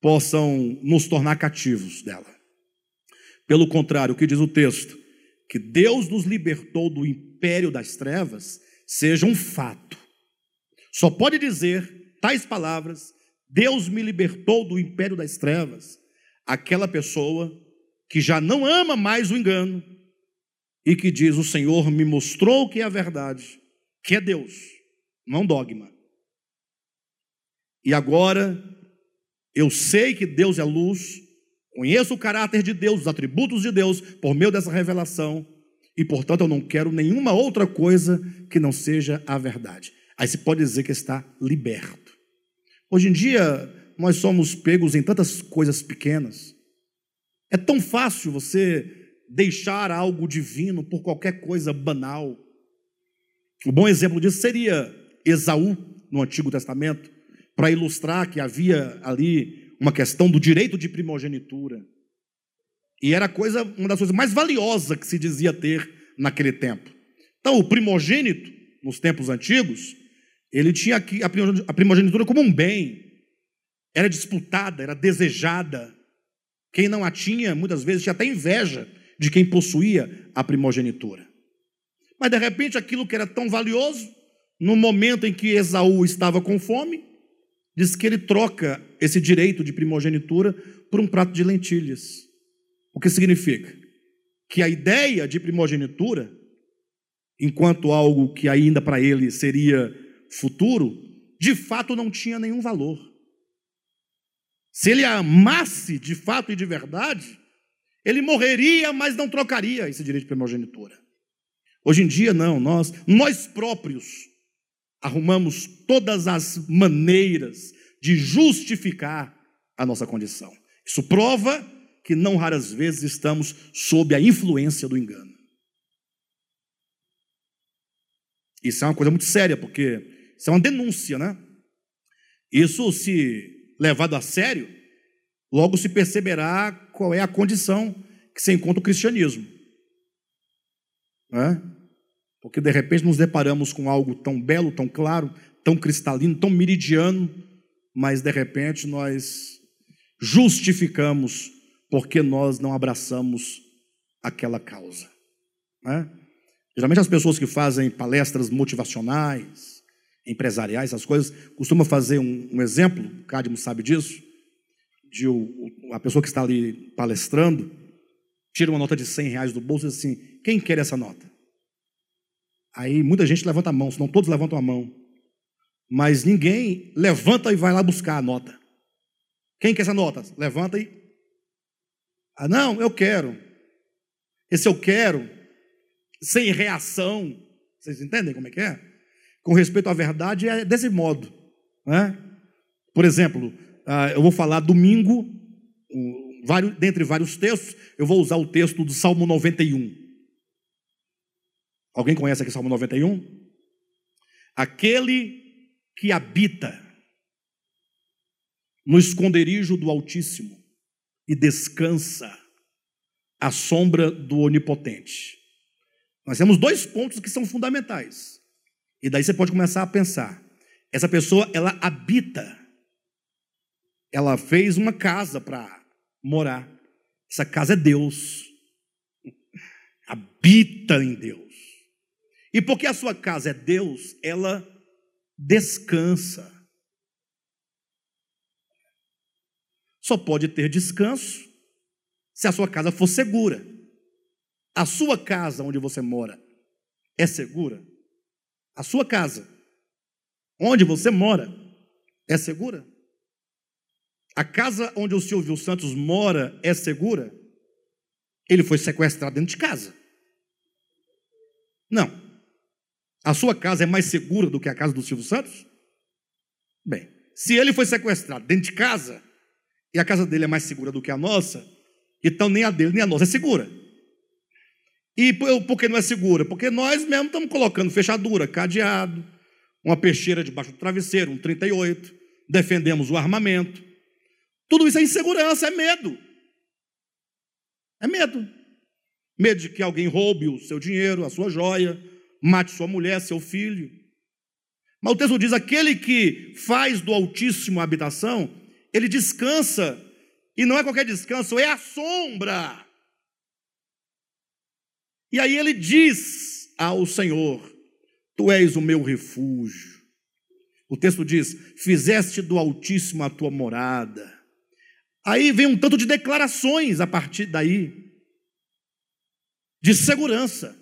possam nos tornar cativos dela. Pelo contrário, o que diz o texto? Que Deus nos libertou do império das trevas seja um fato. Só pode dizer tais palavras: Deus me libertou do império das trevas, aquela pessoa que já não ama mais o engano e que diz: O Senhor me mostrou que é a verdade, que é Deus não dogma. E agora, eu sei que Deus é luz, conheço o caráter de Deus, os atributos de Deus, por meio dessa revelação, e portanto eu não quero nenhuma outra coisa que não seja a verdade. Aí se pode dizer que está liberto. Hoje em dia, nós somos pegos em tantas coisas pequenas. É tão fácil você deixar algo divino por qualquer coisa banal. O bom exemplo disso seria Esaú no Antigo Testamento, para ilustrar que havia ali uma questão do direito de primogenitura. E era coisa, uma das coisas mais valiosas que se dizia ter naquele tempo. Então, o primogênito, nos tempos antigos, ele tinha a primogenitura como um bem. Era disputada, era desejada. Quem não a tinha, muitas vezes, tinha até inveja de quem possuía a primogenitura. Mas, de repente, aquilo que era tão valioso no momento em que Esaú estava com fome, diz que ele troca esse direito de primogenitura por um prato de lentilhas. O que significa? Que a ideia de primogenitura enquanto algo que ainda para ele seria futuro, de fato não tinha nenhum valor. Se ele a amasse de fato e de verdade, ele morreria, mas não trocaria esse direito de primogenitura. Hoje em dia, não, nós, nós próprios arrumamos todas as maneiras de justificar a nossa condição. Isso prova que não raras vezes estamos sob a influência do engano. Isso é uma coisa muito séria, porque isso é uma denúncia, né? Isso, se levado a sério, logo se perceberá qual é a condição que se encontra o cristianismo. Né? Porque de repente nos deparamos com algo tão belo, tão claro, tão cristalino, tão meridiano, mas de repente nós justificamos porque nós não abraçamos aquela causa. Né? Geralmente as pessoas que fazem palestras motivacionais, empresariais, essas coisas, costumam fazer um, um exemplo, o Cadmo sabe disso, de o, a pessoa que está ali palestrando, tira uma nota de 100 reais do bolso e diz assim, quem quer essa nota? Aí muita gente levanta a mão, senão todos levantam a mão. Mas ninguém levanta e vai lá buscar a nota. Quem quer essa nota? Levanta e. Ah, não, eu quero. Esse eu quero, sem reação. Vocês entendem como é que é? Com respeito à verdade, é desse modo. Né? Por exemplo, eu vou falar domingo, dentre vários textos, eu vou usar o texto do Salmo 91. Alguém conhece aqui Salmo 91? Aquele que habita no esconderijo do Altíssimo e descansa à sombra do Onipotente. Nós temos dois pontos que são fundamentais. E daí você pode começar a pensar. Essa pessoa, ela habita. Ela fez uma casa para morar. Essa casa é Deus. Habita em Deus. E porque a sua casa é Deus, ela descansa. Só pode ter descanso se a sua casa for segura. A sua casa onde você mora é segura? A sua casa onde você mora é segura? A casa onde o Silvio Santos mora é segura? Ele foi sequestrado dentro de casa. Não. A sua casa é mais segura do que a casa do Silvio Santos? Bem, se ele foi sequestrado dentro de casa, e a casa dele é mais segura do que a nossa, então nem a dele nem a nossa é segura. E por que não é segura? Porque nós mesmos estamos colocando fechadura, cadeado, uma peixeira debaixo do travesseiro, um 38, defendemos o armamento. Tudo isso é insegurança, é medo. É medo. Medo de que alguém roube o seu dinheiro, a sua joia, mate sua mulher, seu filho. Mas o texto diz: aquele que faz do Altíssimo a habitação, ele descansa, e não é qualquer descanso, é a sombra. E aí ele diz ao Senhor: Tu és o meu refúgio. O texto diz: Fizeste do Altíssimo a tua morada. Aí vem um tanto de declarações a partir daí, de segurança.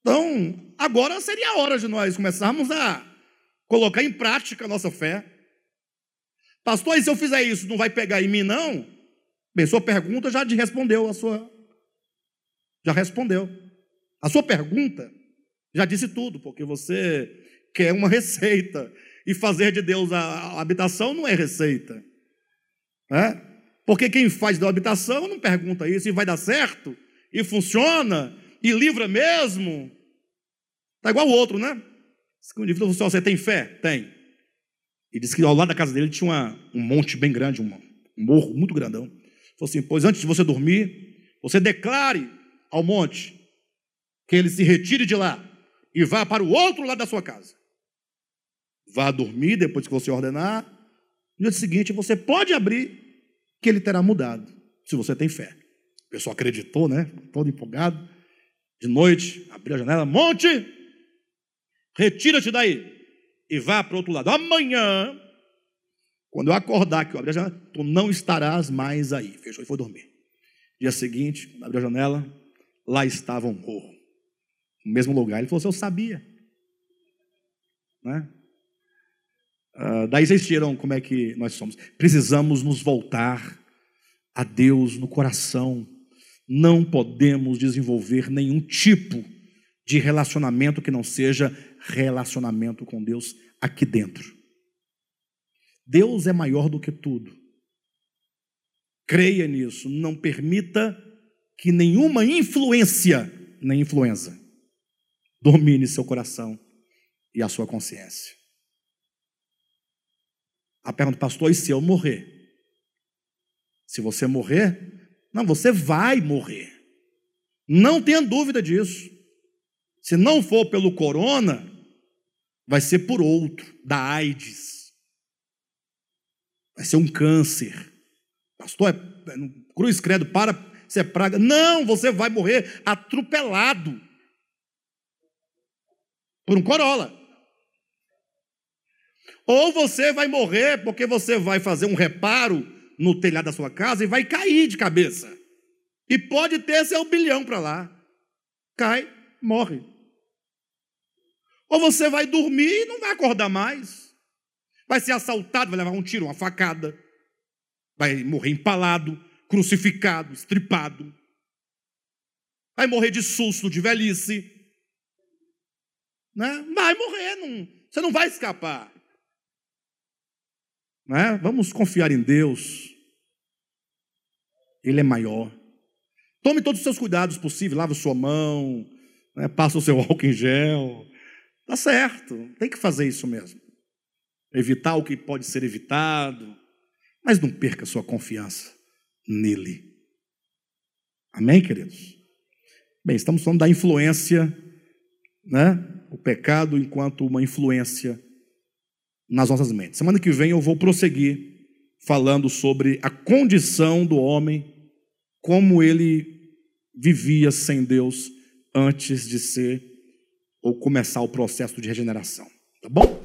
Então, agora seria a hora de nós começarmos a colocar em prática a nossa fé. Pastor, e se eu fizer isso, não vai pegar em mim, não? Bem, sua pergunta já respondeu a sua. Já respondeu. A sua pergunta já disse tudo, porque você quer uma (laughs) receita. E fazer de Deus a habitação não é receita. Né? Porque quem faz da habitação não pergunta isso, e vai dar certo, e funciona, e livra mesmo. Está igual o outro, né? O indivíduo falou assim, você tem fé? Tem. E disse que ao lado da casa dele tinha uma, um monte bem grande, um, um morro muito grandão. Falou assim, pois antes de você dormir, você declare ao monte que ele se retire de lá e vá para o outro lado da sua casa. Vá dormir depois que você ordenar. No dia seguinte você pode abrir que ele terá mudado, se você tem fé. O pessoal acreditou, né? Todo empolgado. De noite, abriu a janela, monte, Retira-te daí e vá para o outro lado. Amanhã, quando eu acordar que eu abrir a janela, tu não estarás mais aí. Fechou e foi dormir. Dia seguinte, abriu a janela, lá estava um morro. no mesmo lugar. Ele falou assim: Eu sabia. Né? Uh, daí vocês tiram como é que nós somos. Precisamos nos voltar a Deus no coração. Não podemos desenvolver nenhum tipo de relacionamento que não seja relacionamento com Deus aqui dentro. Deus é maior do que tudo. Creia nisso. Não permita que nenhuma influência, nem influenza, domine seu coração e a sua consciência. A pergunta, pastor, e se eu morrer? Se você morrer, não, você vai morrer. Não tenha dúvida disso. Se não for pelo corona, vai ser por outro, da AIDS. Vai ser um câncer. Pastor, é, é cruz credo, para, você é praga. Não, você vai morrer atropelado por um corolla. Ou você vai morrer porque você vai fazer um reparo no telhado da sua casa e vai cair de cabeça. E pode ter seu bilhão para lá. Cai, morre. Ou você vai dormir e não vai acordar mais. Vai ser assaltado, vai levar um tiro, uma facada. Vai morrer empalado, crucificado, estripado. Vai morrer de susto, de velhice. Né? Vai morrer, não, você não vai escapar. Né? Vamos confiar em Deus. Ele é maior. Tome todos os seus cuidados possíveis, lave sua mão, né? passa o seu (laughs) álcool em gel. Tá certo, tem que fazer isso mesmo. Evitar o que pode ser evitado, mas não perca sua confiança nele. Amém, queridos? Bem, estamos falando da influência, né? O pecado enquanto uma influência nas nossas mentes. Semana que vem eu vou prosseguir falando sobre a condição do homem, como ele vivia sem Deus antes de ser ou começar o processo de regeneração. Tá bom?